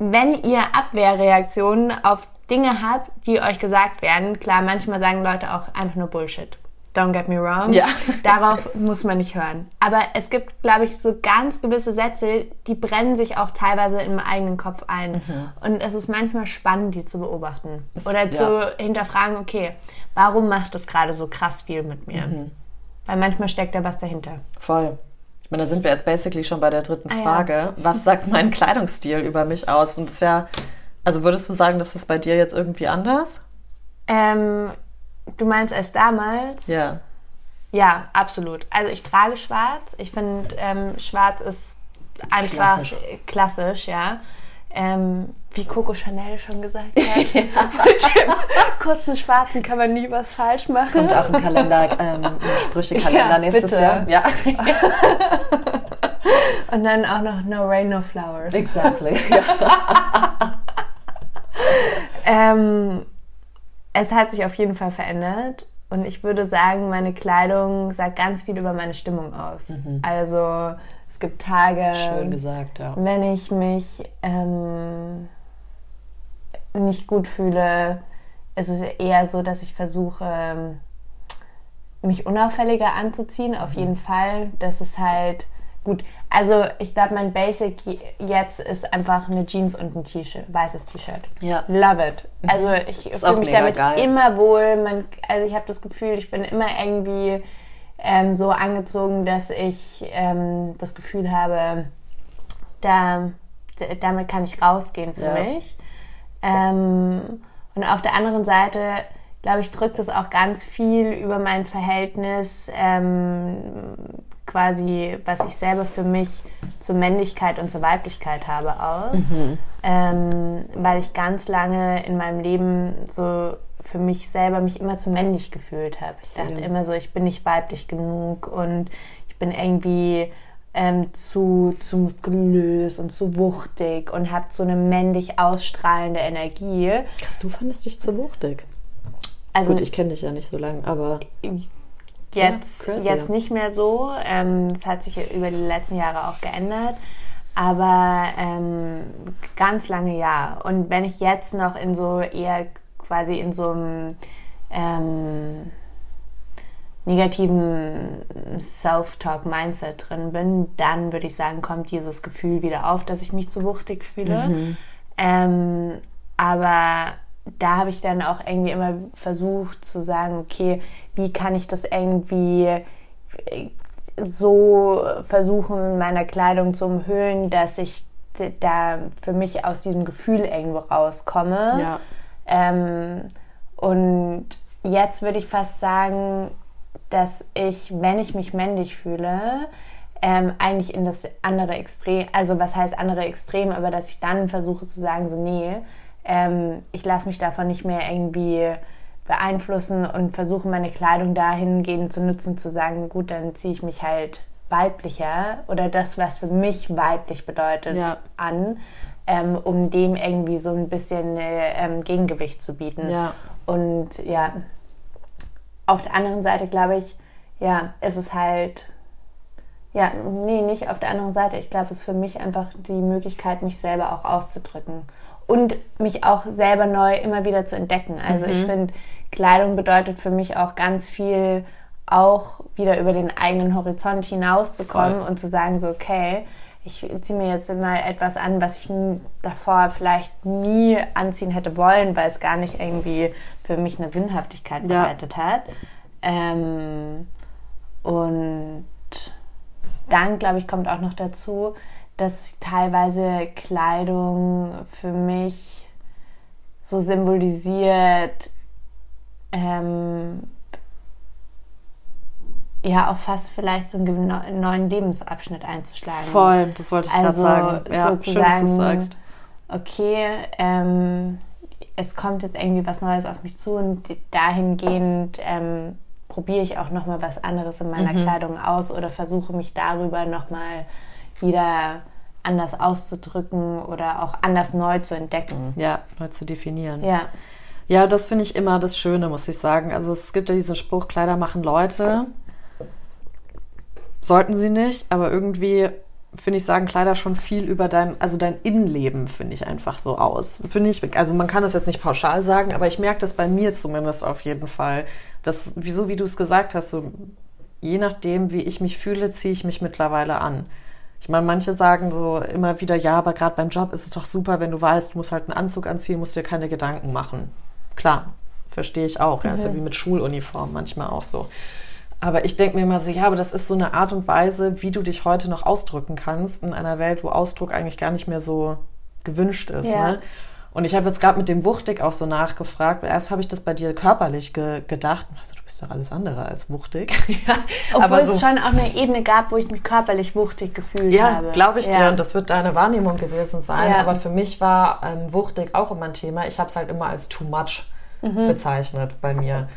wenn ihr Abwehrreaktionen auf Dinge habt, die euch gesagt werden, klar, manchmal sagen Leute auch einfach nur Bullshit. Don't get me wrong. Ja. Darauf muss man nicht hören. Aber es gibt, glaube ich, so ganz gewisse Sätze, die brennen sich auch teilweise im eigenen Kopf ein. Und es ist manchmal spannend, die zu beobachten. Es- Oder ja. zu hinterfragen, okay, warum macht das gerade so krass viel mit mir? Weil manchmal steckt da was dahinter. Voll. Ich meine, da sind wir jetzt basically schon bei der dritten Ah, ja. Frage. Was sagt mein Kleidungsstil über mich aus? Und das ist ja, also würdest du sagen, das ist bei dir jetzt irgendwie anders? Ähm, du meinst als damals? Ja. Ja, absolut. Also ich trage schwarz. Ich finde, ähm, schwarz ist einfach Klassisch. klassisch, ja. Ähm, wie Coco Chanel schon gesagt hat. Mit dem kurzen Schwarzen kann man nie was falsch machen. Kommt auch ein Kalender, ähm, ein Sprüchekalender Ja, nächstes bitte. Jahr. Ja. Und dann auch noch No Rain, No Flowers. Exactly. Ähm, es hat sich auf jeden Fall verändert. Und ich würde sagen, meine Kleidung sagt ganz viel über meine Stimmung aus. Also es gibt Tage, Schön gesagt, ja. wenn ich mich ähm, nicht gut fühle, ist es eher so, dass ich versuche, ähm, mich unauffälliger anzuziehen. Auf jeden Fall. Das ist halt gut. Also ich glaube, mein Basic je- jetzt ist einfach eine Jeans und ein T-Shirt, weißes T-Shirt. Ja. Love it. Also ich fühle mich damit geil. immer wohl. Man, also ich habe das Gefühl, ich bin immer irgendwie ähm, so angezogen, dass ich ähm, das Gefühl habe, da, damit kann ich rausgehen für Ja. mich. Ähm, und auf der anderen Seite, glaube ich, drückt es auch ganz viel über mein Verhältnis, ähm, quasi, was ich selber für mich zur Männlichkeit und zur Weiblichkeit habe, aus. Ähm, weil ich ganz lange in meinem Leben so für mich selber mich immer zu männlich gefühlt habe. Ich dachte Same. immer so, ich bin nicht weiblich genug und ich bin irgendwie ähm, zu, zu muskulös und zu wuchtig und habe so eine männlich ausstrahlende Energie. Krass, du fandest dich zu wuchtig. Also Gut, ich kenne dich ja nicht so lange, aber jetzt, Ja, crazy, jetzt ja. nicht mehr so. Ähm, das hat sich über die letzten Jahre auch geändert. Aber ähm, ganz lange ja. Und wenn ich jetzt noch in so eher quasi in so einem ähm, negativen Self-Talk-Mindset drin bin, dann würde ich sagen, kommt dieses Gefühl wieder auf, dass ich mich zu wuchtig fühle. Ähm, aber da habe ich dann auch irgendwie immer versucht zu sagen, okay, wie kann ich das irgendwie äh, so versuchen, in meiner Kleidung zu umhüllen, dass ich da für mich aus diesem Gefühl irgendwo rauskomme. ja. Ähm, und jetzt würde ich fast sagen, dass ich, wenn ich mich männlich fühle, ähm, eigentlich in das andere Extrem, also was heißt andere Extrem, aber dass ich dann versuche zu sagen, so nee, ähm, ich lasse mich davon nicht mehr irgendwie beeinflussen und versuche meine Kleidung dahingehend zu nutzen, zu sagen, gut, dann ziehe ich mich halt weiblicher oder das, was für mich weiblich bedeutet, Ja. an, ähm, um dem irgendwie so ein bisschen äh, ähm, Gegengewicht zu bieten. Ja. Und ja, auf der anderen Seite glaube ich, ja, ist es halt, ja, nee, nicht auf der anderen Seite. Ich glaube, es ist für mich einfach die Möglichkeit, mich selber auch auszudrücken und mich auch selber neu immer wieder zu entdecken. Also ich finde, Kleidung bedeutet für mich auch ganz viel, auch wieder über den eigenen Horizont hinauszukommen Voll. und zu sagen, so, okay, ich ziehe mir jetzt mal etwas an, was ich davor vielleicht nie anziehen hätte wollen, weil es gar nicht irgendwie für mich eine Sinnhaftigkeit Ja. bereitet hat. Ähm, und dann, glaube ich, kommt auch noch dazu, dass teilweise Kleidung für mich so symbolisiert, ähm, ja, auch fast vielleicht so einen neuen Lebensabschnitt einzuschlagen. Voll, das wollte ich Also gerade sagen. Ja, schön, dass du sozusagen, sagst. okay, ähm, es kommt jetzt irgendwie was Neues auf mich zu und dahingehend ähm, probiere ich auch nochmal was anderes in meiner Kleidung aus oder versuche mich darüber nochmal wieder anders auszudrücken oder auch anders neu zu entdecken. Ja, neu zu definieren. Ja, Ja, das finde ich immer das Schöne, muss ich sagen. Also es gibt ja diesen Spruch, Kleider machen Leute. Sollten sie nicht, aber irgendwie finde ich, sagen Kleider schon viel über dein, also dein Innenleben, finde ich einfach so aus. Finde ich, also man kann das jetzt nicht pauschal sagen, aber ich merke das bei mir zumindest auf jeden Fall. Dass, wieso, wie du es gesagt hast, so je nachdem, wie ich mich fühle, ziehe ich mich mittlerweile an. Ich meine, manche sagen so immer wieder, ja, aber gerade beim Job ist es doch super, wenn du weißt, du musst halt einen Anzug anziehen, musst dir keine Gedanken machen. Klar, verstehe ich auch. Ja, ist ja wie mit Schuluniform manchmal auch so. Aber ich denke mir immer so, ja, aber das ist so eine Art und Weise, wie du dich heute noch ausdrücken kannst in einer Welt, wo Ausdruck eigentlich gar nicht mehr so gewünscht ist. Ja. Ne? Und ich habe jetzt gerade mit dem wuchtig auch so nachgefragt. Erst habe ich das bei dir körperlich ge gedacht. Also du bist doch alles andere als wuchtig. ja, obwohl aber es so schon auch eine Ebene gab, wo ich mich körperlich wuchtig gefühlt ja, habe. glaube ich dir. Ja. Und das wird deine Wahrnehmung gewesen sein. Ja. Aber für mich war ähm, wuchtig auch immer ein Thema. Ich habe es halt immer als too much Mhm. bezeichnet bei mir.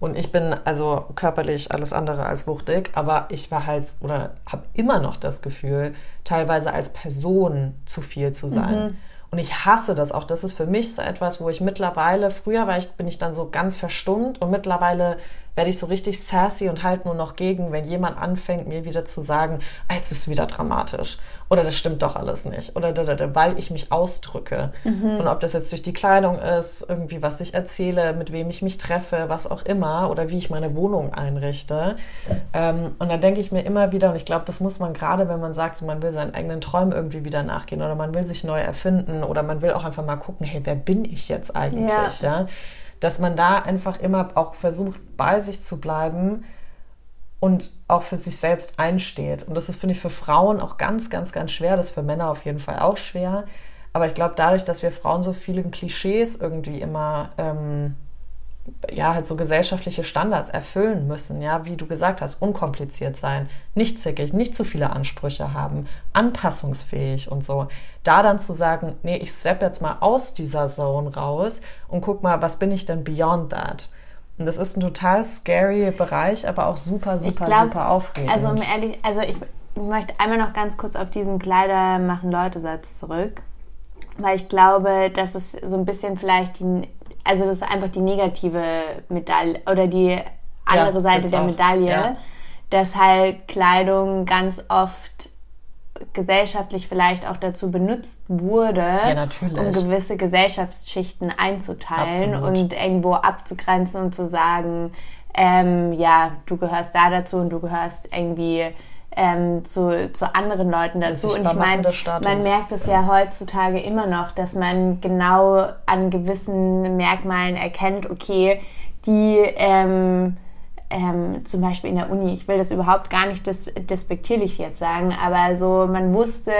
Und ich bin also körperlich alles andere als wuchtig, aber ich war halt oder habe immer noch das Gefühl, teilweise als Person zu viel zu sein. Mhm. Und ich hasse das auch. Das ist für mich so etwas, wo ich mittlerweile, früher war ich, bin ich dann so ganz verstummt und mittlerweile werde ich so richtig sassy und halt nur noch gegen, wenn jemand anfängt, mir wieder zu sagen, ah, jetzt bist du wieder dramatisch. Oder das stimmt doch alles nicht. Oder weil ich mich ausdrücke. Mhm. Und ob das jetzt durch die Kleidung ist, irgendwie was ich erzähle, mit wem ich mich treffe, was auch immer, oder wie ich meine Wohnung einrichte. Ähm, und dann denke ich mir immer wieder, und ich glaube, das muss man gerade, wenn man sagt, so, man will seinen eigenen Träumen irgendwie wieder nachgehen oder man will sich neu erfinden oder man will auch einfach mal gucken, hey, wer bin ich jetzt eigentlich? Ja. ja? dass man da einfach immer auch versucht, bei sich zu bleiben und auch für sich selbst einsteht. Und das ist, finde ich, für Frauen auch ganz, ganz, ganz schwer. Das ist für Männer auf jeden Fall auch schwer. Aber ich glaube, dadurch, dass wir Frauen so viele Klischees irgendwie immer ähm, ja, halt so gesellschaftliche Standards erfüllen müssen, ja, wie du gesagt hast, unkompliziert sein, nicht zickig, nicht zu viele Ansprüche haben, anpassungsfähig und so. Da dann zu sagen, nee, ich step jetzt mal aus dieser Zone raus und guck mal, was bin ich denn beyond that? Und das ist ein total scary Bereich, aber auch super, super, glaub, super aufregend. Also, um ehrlich, also ich möchte einmal noch ganz kurz auf diesen Kleider machen Leute Satz zurück, weil ich glaube, dass es so ein bisschen vielleicht die also das ist einfach die negative Medaille oder die andere ja, Seite der auch. Medaille, ja. dass halt Kleidung ganz oft gesellschaftlich vielleicht auch dazu benutzt wurde, ja, um gewisse Gesellschaftsschichten einzuteilen Absolut. und irgendwo abzugrenzen und zu sagen, ähm, ja, du gehörst da dazu und du gehörst irgendwie ähm, zu, zu anderen Leuten dazu. Und ich meine, man merkt es ja heutzutage immer noch, dass man genau an gewissen Merkmalen erkennt, okay, die ähm, ähm, zum Beispiel in der Uni, ich will das überhaupt gar nicht des, despektierlich jetzt sagen, aber so man wusste,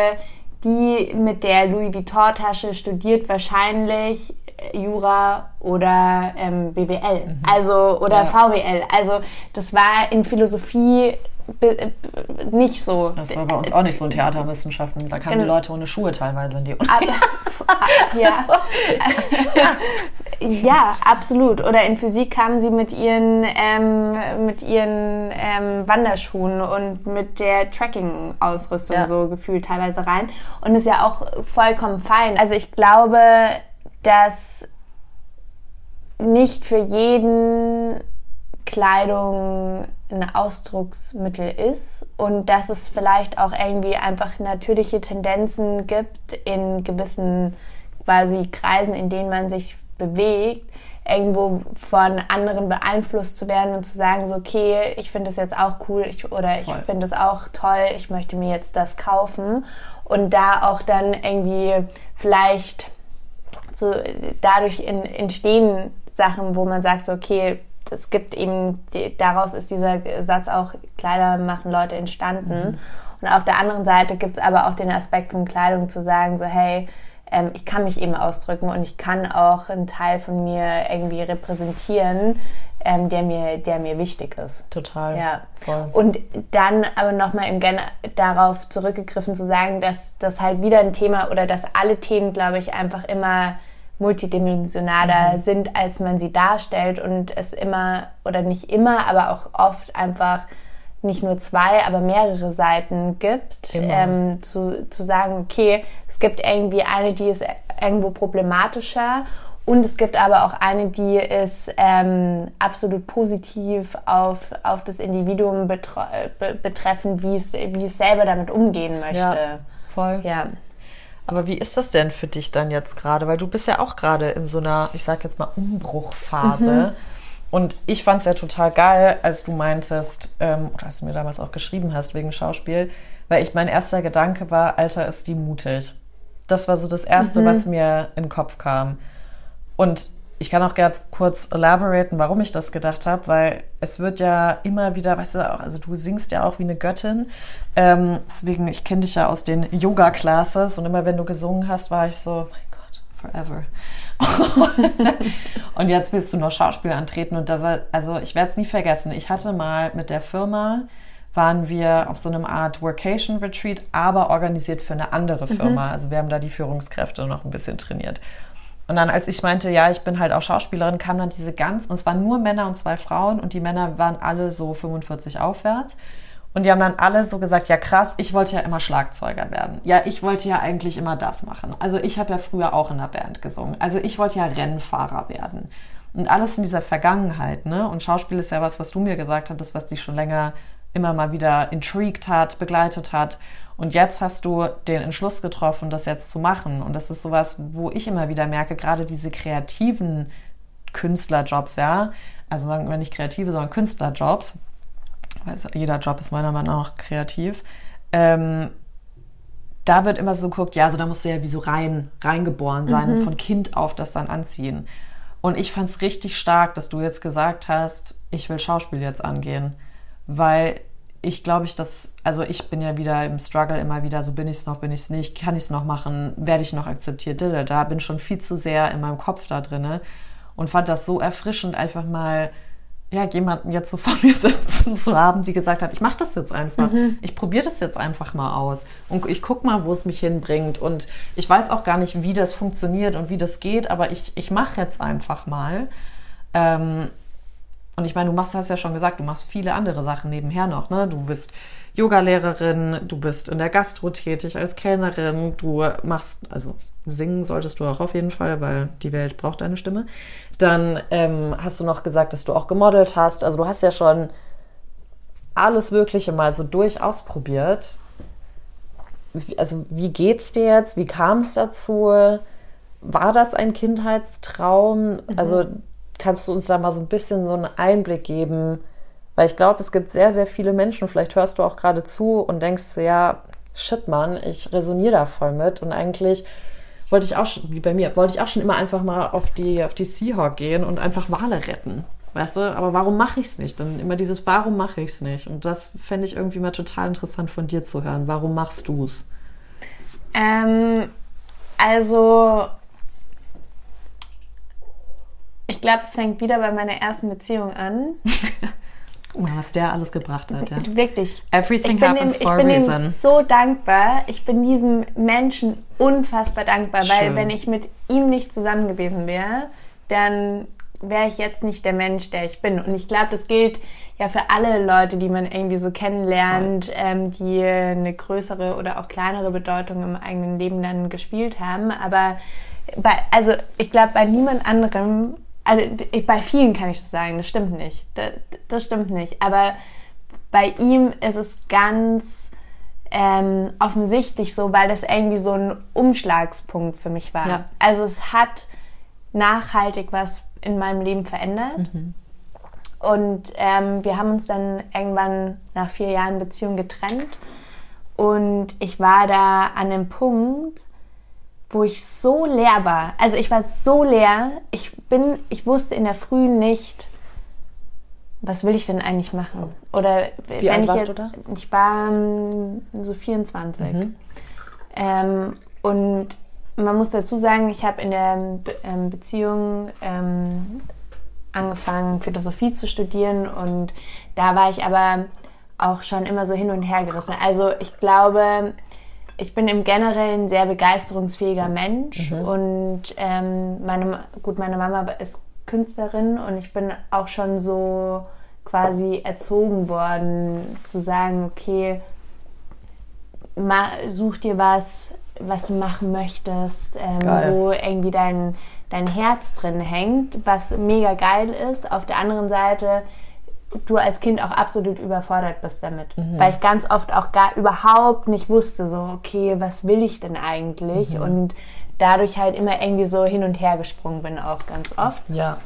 die mit der Louis Vuitton-Tasche studiert wahrscheinlich Jura oder ähm, BWL, mhm. also oder ja. VWL. Also das war in Philosophie nicht so. Das war bei uns auch nicht so in Theaterwissenschaften. Da kamen die Leute ohne Schuhe teilweise in die Uni. Aber, ja. ja, absolut. Oder in Physik kamen sie mit ihren, ähm, mit ihren ähm, Wanderschuhen und mit der Tracking-Ausrüstung ja. so gefühlt teilweise rein. Und ist ja auch vollkommen fein. Also ich glaube, dass nicht für jeden Kleidung ein Ausdrucksmittel ist und dass es vielleicht auch irgendwie einfach natürliche Tendenzen gibt in gewissen quasi Kreisen, in denen man sich bewegt, irgendwo von anderen beeinflusst zu werden und zu sagen, so, okay, ich finde das jetzt auch cool ich, oder ich finde es auch toll, ich möchte mir jetzt das kaufen. Und da auch dann irgendwie vielleicht so dadurch in, entstehen Sachen, wo man sagt, so, okay, es gibt eben, daraus ist dieser Satz auch, Kleider machen Leute entstanden. Mhm. Und auf der anderen Seite gibt es aber auch den Aspekt von Kleidung zu sagen, so hey, ähm, ich kann mich eben ausdrücken und ich kann auch einen Teil von mir irgendwie repräsentieren, ähm, der, mir, der mir wichtig ist. Total. Ja. Voll. Und dann aber nochmal im Gen darauf zurückgegriffen zu sagen, dass das halt wieder ein Thema oder dass alle Themen, glaube ich, einfach immer multidimensionaler mhm. sind, als man sie darstellt und es immer oder nicht immer, aber auch oft einfach nicht nur zwei, aber mehrere Seiten gibt, ähm, zu, zu sagen, okay, es gibt irgendwie eine, die ist irgendwo problematischer und es gibt aber auch eine, die ist ähm, absolut positiv auf, auf das Individuum betreffend, wie es, wie es selber damit umgehen möchte. Ja, voll. Ja. Aber wie ist das denn für dich dann jetzt gerade? Weil du bist ja auch gerade in so einer, ich sag jetzt mal, Umbruchphase. Mhm. Und ich fand es ja total geil, als du meintest, ähm, oder als du mir damals auch geschrieben hast wegen Schauspiel, weil ich mein erster Gedanke war, Alter, ist die mutig. Das war so das Erste, mhm. was mir in den Kopf kam. Und ich kann auch ganz kurz elaboraten, warum ich das gedacht habe, weil es wird ja immer wieder, weißt du, also du singst ja auch wie eine Göttin. Ähm, deswegen, ich kenne dich ja aus den Yoga-Classes und immer wenn du gesungen hast, war ich so, mein Gott, forever. und jetzt willst du nur Schauspiel antreten und das, also ich werde es nie vergessen. Ich hatte mal mit der Firma, waren wir auf so einem Art Workation Retreat, aber organisiert für eine andere Firma. Mhm. Also wir haben da die Führungskräfte noch ein bisschen trainiert. Und dann, als ich meinte, ja, ich bin halt auch Schauspielerin, kam dann diese ganz, und es waren nur Männer und zwei Frauen und die Männer waren alle so 45 aufwärts. Und die haben dann alle so gesagt, ja krass, ich wollte ja immer Schlagzeuger werden. Ja, ich wollte ja eigentlich immer das machen. Also ich habe ja früher auch in der Band gesungen. Also ich wollte ja Rennfahrer werden. Und alles in dieser Vergangenheit, ne? Und Schauspiel ist ja was, was du mir gesagt hattest, was dich schon länger immer mal wieder intrigued hat, begleitet hat. Und jetzt hast du den Entschluss getroffen, das jetzt zu machen. Und das ist sowas, wo ich immer wieder merke, gerade diese kreativen Künstlerjobs, ja, also sagen wir nicht kreative, sondern Künstlerjobs, weil jeder Job ist meiner Meinung nach kreativ, ähm, da wird immer so geguckt, ja, also da musst du ja wie so rein, reingeboren sein mhm. und von Kind auf das dann anziehen. Und ich fand es richtig stark, dass du jetzt gesagt hast, ich will Schauspiel jetzt angehen, weil ich glaube ich, dass, also ich bin ja wieder im Struggle immer wieder, so bin ich es noch, bin ich es nicht, kann ich es noch machen, werde ich noch akzeptiert, da bin schon viel zu sehr in meinem Kopf da drinne und fand das so erfrischend, einfach mal ja, jemanden jetzt so vor mir sitzen zu haben, die gesagt hat, ich mache das jetzt einfach. Mhm. Ich probiere das jetzt einfach mal aus. Und ich gucke mal, wo es mich hinbringt. Und ich weiß auch gar nicht, wie das funktioniert und wie das geht, aber ich, ich mache jetzt einfach mal. Ähm, und ich meine, du machst, hast ja schon gesagt, du machst viele andere Sachen nebenher noch. Ne? Du bist Yogalehrerin, du bist in der Gastro tätig als Kellnerin, du machst, also singen solltest du auch auf jeden Fall, weil die Welt braucht deine Stimme. Dann ähm, hast du noch gesagt, dass du auch gemodelt hast. Also du hast ja schon alles Mögliche mal so durchaus probiert. Also wie geht's dir jetzt? Wie kam es dazu? War das ein Kindheitstraum? Mhm. Also kannst du uns da mal so ein bisschen so einen Einblick geben? Weil ich glaube, es gibt sehr, sehr viele Menschen, vielleicht hörst du auch gerade zu und denkst, ja, shit, Mann, ich resoniere da voll mit und eigentlich wollte ich auch schon, wie bei mir, wollte ich auch schon immer einfach mal auf die, auf die Seahawk gehen und einfach Wale retten. Weißt du, aber warum mache ich es nicht? Dann immer dieses, warum mache ich es nicht? Und das fände ich irgendwie mal total interessant von dir zu hören. Warum machst du es? Ähm, also, ich glaube, es fängt wieder bei meiner ersten Beziehung an. Guck mal, was der alles gebracht hat. Ja. Wirklich. Everything happens dem, for a reason. Ich bin so dankbar. Ich bin diesem Menschen unfassbar dankbar, Schön. weil wenn ich mit ihm nicht zusammen gewesen wäre, dann wäre ich jetzt nicht der Mensch, der ich bin. Und ich glaube, das gilt ja für alle Leute, die man irgendwie so kennenlernt, ähm, die eine größere oder auch kleinere Bedeutung im eigenen Leben dann gespielt haben. Aber bei, also ich glaube, bei niemand anderem also bei vielen kann ich das sagen, das stimmt nicht. Das, das stimmt nicht. Aber bei ihm ist es ganz ähm, offensichtlich so, weil das irgendwie so ein Umschlagspunkt für mich war. Ja. Also es hat nachhaltig was in meinem Leben verändert. Mhm. Und ähm, wir haben uns dann irgendwann nach vier Jahren Beziehung getrennt. Und ich war da an dem Punkt, wo ich so leer war. Also ich war so leer. Ich bin, ich wusste in der Früh nicht, was will ich denn eigentlich machen? Oder Wie wenn alt ich warst jetzt, du da? Ich war um, so 24. Mhm. Ähm, und man muss dazu sagen, ich habe in der ähm, Beziehung ähm, angefangen, Philosophie zu studieren und da war ich aber auch schon immer so hin und her gerissen. Also ich glaube, ich bin im Generellen ein sehr begeisterungsfähiger Mensch mhm. und ähm, meine, gut, meine Mama ist Künstlerin und ich bin auch schon so quasi erzogen worden, zu sagen, okay, such dir was, was du machen möchtest, ähm, wo irgendwie dein, dein Herz drin hängt, was mega geil ist. Auf der anderen Seite du als Kind auch absolut überfordert bist damit. Mhm. Weil ich ganz oft auch gar überhaupt nicht wusste, so, okay, was will ich denn eigentlich? Mhm. Und dadurch halt immer irgendwie so hin und her gesprungen bin, auch ganz oft. Ja.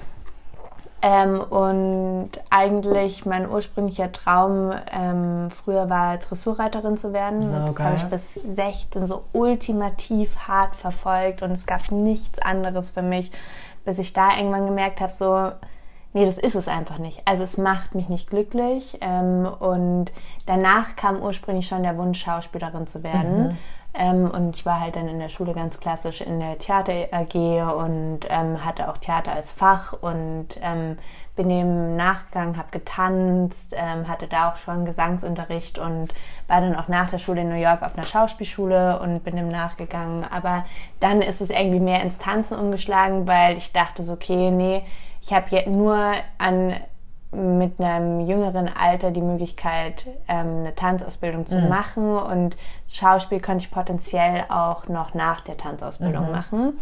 Ähm, und eigentlich mein ursprünglicher Traum ähm, früher war, Dressurreiterin zu werden. So, und das habe ich bis 16 so ultimativ hart verfolgt und es gab nichts anderes für mich, bis ich da irgendwann gemerkt habe, so, nee, das ist es einfach nicht. Also es macht mich nicht glücklich. Ähm, und danach kam ursprünglich schon der Wunsch, Schauspielerin zu werden. Mhm. Ähm, und ich war halt dann in der Schule ganz klassisch in der Theater AG und ähm, hatte auch Theater als Fach und ähm, bin dem nachgegangen, habe getanzt, ähm, hatte da auch schon Gesangsunterricht und war dann auch nach der Schule in New York auf einer Schauspielschule und bin dem nachgegangen. Aber dann ist es irgendwie mehr ins Tanzen umgeschlagen, weil ich dachte so, okay, nee, ich habe jetzt nur an mit einem jüngeren Alter die Möglichkeit, ähm, eine Tanzausbildung zu mhm. machen und Schauspiel könnte ich potenziell auch noch nach der Tanzausbildung mhm. machen.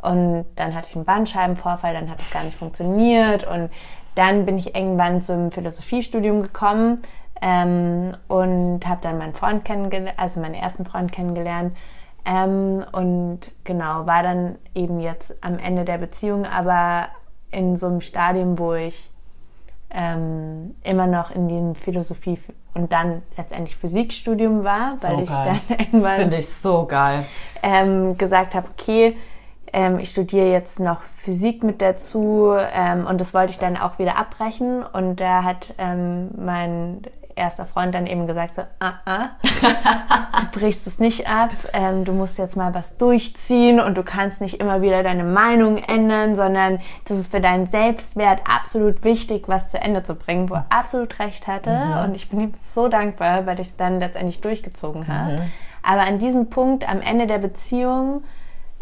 Und dann hatte ich einen Bandscheibenvorfall, dann hat es gar nicht funktioniert und dann bin ich irgendwann zum Philosophiestudium gekommen ähm, und habe dann meinen Freund kennengelernt, also meinen ersten Freund kennengelernt. Ähm, und genau, war dann eben jetzt am Ende der Beziehung, aber in so einem Stadium, wo ich ähm, immer noch in dem Philosophie und dann letztendlich Physikstudium war, weil so ich geil. dann irgendwann das finde ich so geil ähm, gesagt habe, okay, ähm, ich studiere jetzt noch Physik mit dazu ähm, und das wollte ich dann auch wieder abbrechen und da hat ähm, mein erster Freund dann eben gesagt so, ah, ah, du brichst es nicht ab, ähm, du musst jetzt mal was durchziehen und du kannst nicht immer wieder deine Meinung ändern, sondern das ist für deinen Selbstwert absolut wichtig, was zu Ende zu bringen, wo er absolut recht hatte mhm. und ich bin ihm so dankbar, weil ich es dann letztendlich durchgezogen habe. Mhm. Aber an diesem Punkt, am Ende der Beziehung,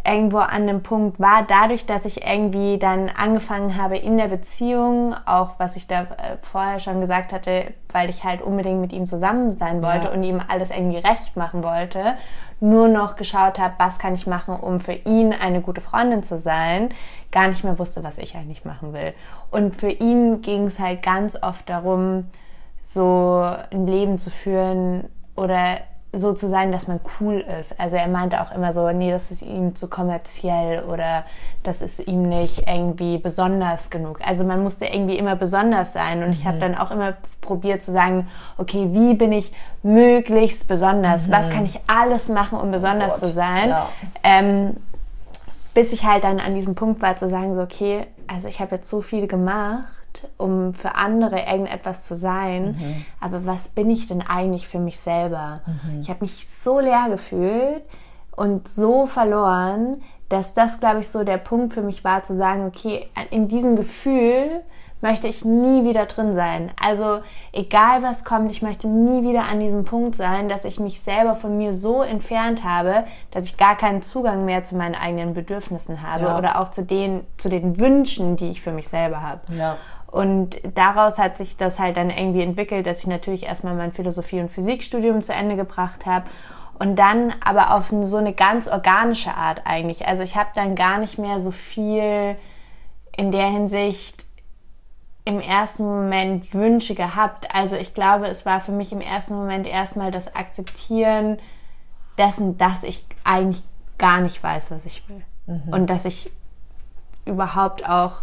irgendwo an dem Punkt war, dadurch, dass ich irgendwie dann angefangen habe in der Beziehung, auch was ich da äh, vorher schon gesagt hatte, weil ich halt unbedingt mit ihm zusammen sein wollte ja. und ihm alles irgendwie recht machen wollte, nur noch geschaut habe, was kann ich machen, um für ihn eine gute Freundin zu sein, gar nicht mehr wusste, was ich eigentlich machen will. Und für ihn ging es halt ganz oft darum, so ein Leben zu führen oder so zu sein, dass man cool ist. Also er meinte auch immer so, nee, das ist ihm zu kommerziell oder das ist ihm nicht irgendwie besonders genug. Also man musste irgendwie immer besonders sein und mhm. ich habe dann auch immer probiert zu sagen, okay, wie bin ich möglichst besonders? Mhm. Was kann ich alles machen, um besonders oh zu sein? Ja. Ähm, bis ich halt dann an diesem Punkt war zu sagen, so okay, also ich habe jetzt so viel gemacht um für andere irgendetwas zu sein. Mhm. Aber was bin ich denn eigentlich für mich selber? Mhm. Ich habe mich so leer gefühlt und so verloren, dass das, glaube ich, so der Punkt für mich war, zu sagen, okay, in diesem Gefühl möchte ich nie wieder drin sein. Also egal was kommt, ich möchte nie wieder an diesem Punkt sein, dass ich mich selber von mir so entfernt habe, dass ich gar keinen Zugang mehr zu meinen eigenen Bedürfnissen habe ja. oder auch zu den, zu den Wünschen, die ich für mich selber habe. Ja. Und daraus hat sich das halt dann irgendwie entwickelt, dass ich natürlich erstmal mein Philosophie- und Physikstudium zu Ende gebracht habe und dann aber auf so eine ganz organische Art eigentlich. Also ich habe dann gar nicht mehr so viel in der Hinsicht im ersten Moment Wünsche gehabt. Also ich glaube, es war für mich im ersten Moment erstmal das Akzeptieren dessen, dass ich eigentlich gar nicht weiß, was ich will. Mhm. Und dass ich überhaupt auch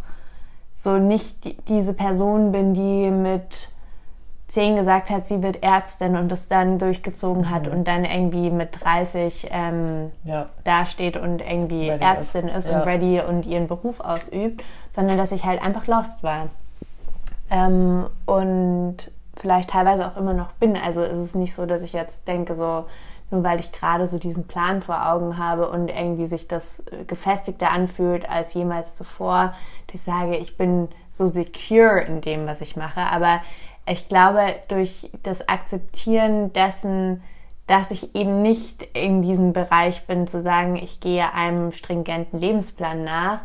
so nicht diese Person bin, die mit zehn gesagt hat, sie wird Ärztin und das dann durchgezogen mhm. hat und dann irgendwie mit 30 ähm, ja. dasteht und irgendwie ready Ärztin ist, ist ja. und ready und ihren Beruf ausübt, sondern dass ich halt einfach lost war. Ähm, und vielleicht teilweise auch immer noch bin. Also ist es nicht so, dass ich jetzt denke, so, nur weil ich gerade so diesen Plan vor Augen habe und irgendwie sich das gefestigter anfühlt als jemals zuvor, dass ich sage, ich bin so secure in dem, was ich mache. Aber ich glaube, durch das Akzeptieren dessen, dass ich eben nicht in diesem Bereich bin, zu sagen, ich gehe einem stringenten Lebensplan nach,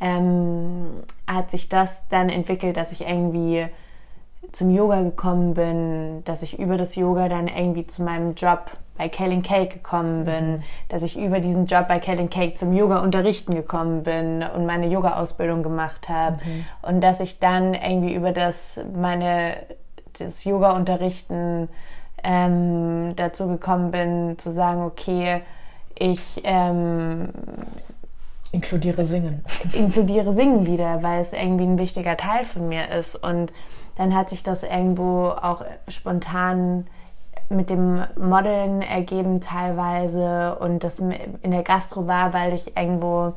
ähm, hat sich das dann entwickelt, dass ich irgendwie zum Yoga gekommen bin, dass ich über das Yoga dann irgendwie zu meinem Job bei Kellen Cake gekommen bin, mhm. dass ich über diesen Job bei Kellen Cake zum Yoga unterrichten gekommen bin und meine Yoga Ausbildung gemacht habe mhm. und dass ich dann irgendwie über das meine das Yoga unterrichten ähm, dazu gekommen bin zu sagen okay ich ähm, Inkludiere Singen. Inkludiere Singen wieder, weil es irgendwie ein wichtiger Teil von mir ist. Und dann hat sich das irgendwo auch spontan mit dem Modeln ergeben teilweise und das in der Gastro war, weil ich irgendwo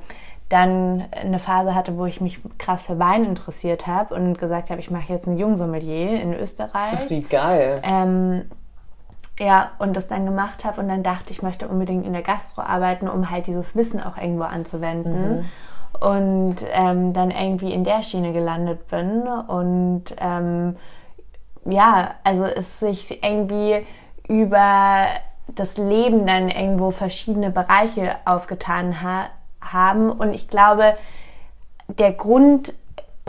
dann eine Phase hatte, wo ich mich krass für Wein interessiert habe und gesagt habe, ich mache jetzt ein Jungsommelier in Österreich. Wie geil. Ähm, ja, und das dann gemacht habe und dann dachte, ich möchte unbedingt in der Gastro arbeiten, um halt dieses Wissen auch irgendwo anzuwenden. Mhm. Und ähm, dann irgendwie in der Schiene gelandet bin. Und ähm, ja, also es sich irgendwie über das Leben dann irgendwo verschiedene Bereiche aufgetan ha haben. Und ich glaube, der Grund,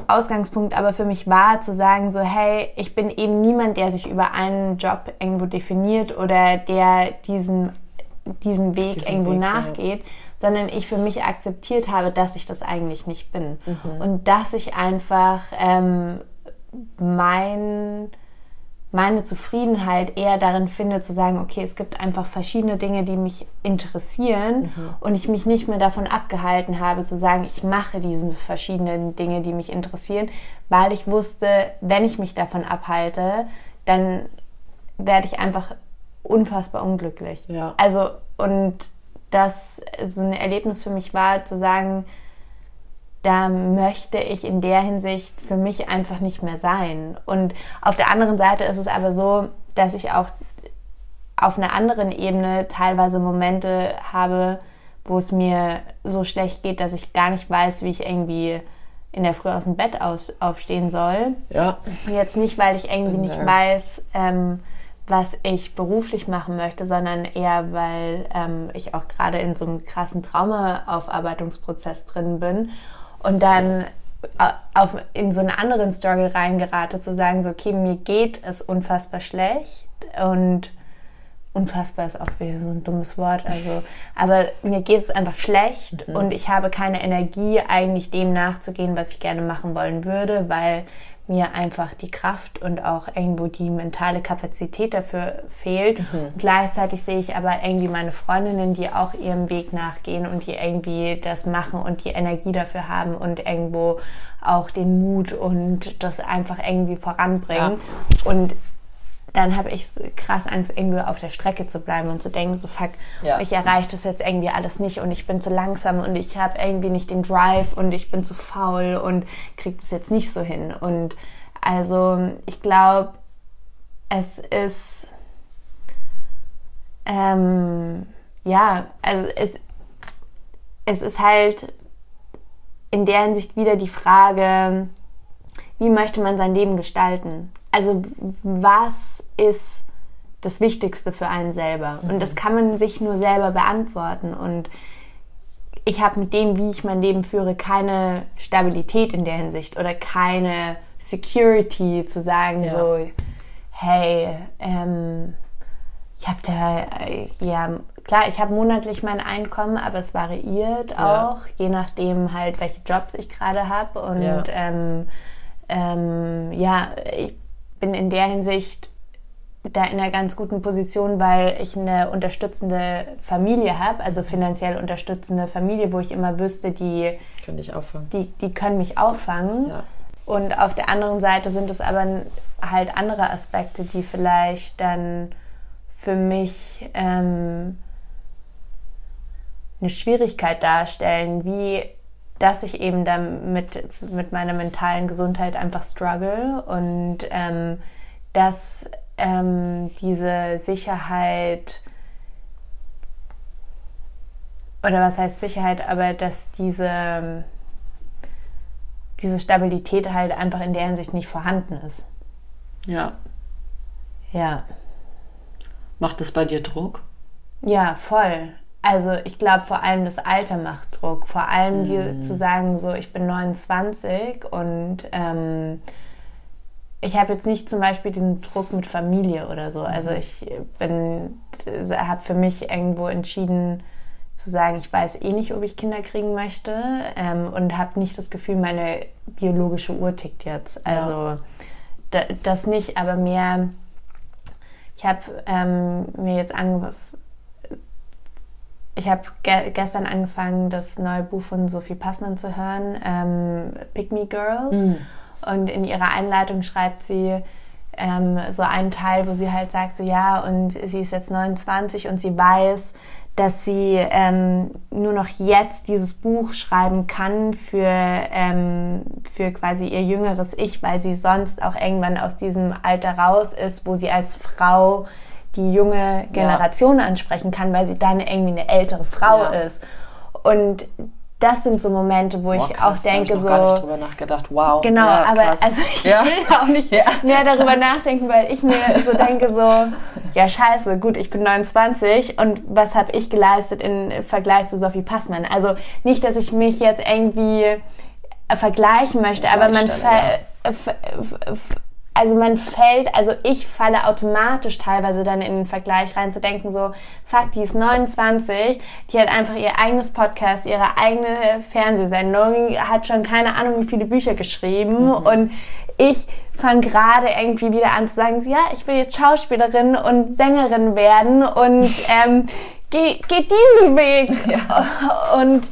Ausgangspunkt aber für mich war, zu sagen, so, hey, ich bin eben niemand, der sich über einen Job irgendwo definiert oder der diesen, diesen Weg diesen irgendwo Weg, nachgeht, ja. Sondern ich für mich akzeptiert habe, dass ich das eigentlich nicht bin. Mhm. Und dass ich einfach ähm, mein meine Zufriedenheit eher darin finde, zu sagen, okay, es gibt einfach verschiedene Dinge, die mich interessieren mhm. und ich mich nicht mehr davon abgehalten habe, zu sagen, ich mache diese verschiedenen Dinge, die mich interessieren, weil ich wusste, wenn ich mich davon abhalte, dann werde ich einfach unfassbar unglücklich. Ja. Also, und das so ein Erlebnis für mich war, zu sagen, da möchte ich in der Hinsicht für mich einfach nicht mehr sein. Und auf der anderen Seite ist es aber so, dass ich auch auf einer anderen Ebene teilweise Momente habe, wo es mir so schlecht geht, dass ich gar nicht weiß, wie ich irgendwie in der Früh aus dem Bett aus, aufstehen soll. Ja. Jetzt nicht, weil ich irgendwie nicht weiß, ähm, was ich beruflich machen möchte, sondern eher, weil ähm, ich auch gerade in so einem krassen Traumaaufarbeitungsprozess drin bin und dann äh, auf, in so einen anderen Struggle reingerate, zu sagen, so, okay, mir geht es unfassbar schlecht und unfassbar ist auch wieder so ein dummes Wort, also, aber mir geht es einfach schlecht mhm. und ich habe keine Energie, eigentlich dem nachzugehen, was ich gerne machen wollen würde, weil mir einfach die Kraft und auch irgendwo die mentale Kapazität dafür fehlt. Mhm. Gleichzeitig sehe ich aber irgendwie meine Freundinnen, die auch ihrem Weg nachgehen und die irgendwie das machen und die Energie dafür haben und irgendwo auch den Mut und das einfach irgendwie voranbringen. Ja. Und dann habe ich krass Angst, irgendwie auf der Strecke zu bleiben und zu denken, so fuck, ja. ich erreiche das jetzt irgendwie alles nicht und ich bin zu langsam und ich habe irgendwie nicht den Drive und ich bin zu faul und kriege das jetzt nicht so hin. Und also ich glaube, es ist ähm, ja, also es, es ist halt in der Hinsicht wieder die Frage, wie möchte man sein Leben gestalten? Also was ist das Wichtigste für einen selber? Und das kann man sich nur selber beantworten. Und ich habe mit dem, wie ich mein Leben führe, keine Stabilität in der Hinsicht oder keine Security zu sagen, ja. so, hey, ähm, ich habe da, äh, ja, klar, ich habe monatlich mein Einkommen, aber es variiert ja. auch, je nachdem halt, welche Jobs ich gerade habe. Und ja, ähm, ähm, ja ich bin in der Hinsicht da in einer ganz guten Position, weil ich eine unterstützende Familie habe, also finanziell unterstützende Familie, wo ich immer wüsste, die können dich auffangen. Die, die können mich auffangen. Ja. Und auf der anderen Seite sind es aber halt andere Aspekte, die vielleicht dann für mich ähm, eine Schwierigkeit darstellen, wie dass ich eben dann mit, mit meiner mentalen Gesundheit einfach struggle und ähm, dass ähm, diese Sicherheit oder was heißt Sicherheit, aber dass diese, diese Stabilität halt einfach in der Hinsicht nicht vorhanden ist. Ja. Ja. Macht das bei dir Druck? Ja, voll. Also ich glaube vor allem das Alter macht Druck. Vor allem die, mhm. zu sagen, so ich bin 29 und ähm, ich habe jetzt nicht zum Beispiel diesen Druck mit Familie oder so. Also mhm. ich bin, habe für mich irgendwo entschieden zu sagen, ich weiß eh nicht, ob ich Kinder kriegen möchte ähm, und habe nicht das Gefühl, meine biologische Uhr tickt jetzt. Also ja. das nicht, aber mehr. Ich habe ähm, mir jetzt angefangen ich habe ge gestern angefangen, das neue Buch von Sophie Passmann zu hören, ähm, Pick Me Girls. Mhm. Und in ihrer Einleitung schreibt sie ähm, so einen Teil, wo sie halt sagt, so ja, und sie ist jetzt 29 und sie weiß, dass sie ähm, nur noch jetzt dieses Buch schreiben kann für, ähm, für quasi ihr jüngeres Ich, weil sie sonst auch irgendwann aus diesem Alter raus ist, wo sie als Frau die junge Generation ja. ansprechen kann, weil sie dann irgendwie eine ältere Frau ja. ist. Und das sind so Momente, wo Boah, ich krass, auch denke, da ich so. gar nicht drüber nachgedacht. Wow. Genau, ja, aber also ich ja. will auch nicht ja. mehr darüber nachdenken, weil ich mir so denke, so, ja, scheiße, gut, ich bin 29 und was habe ich geleistet im Vergleich zu Sophie Passmann? Also nicht, dass ich mich jetzt irgendwie vergleichen möchte, aber man ver also man fällt, also ich falle automatisch teilweise dann in den Vergleich rein zu denken, so, fuck, die ist 29, die hat einfach ihr eigenes Podcast, ihre eigene Fernsehsendung, hat schon keine Ahnung, wie viele Bücher geschrieben mhm. und ich fange gerade irgendwie wieder an zu sagen, so, ja, ich will jetzt Schauspielerin und Sängerin werden und ähm, geh, geh diesen Weg. Ja. Und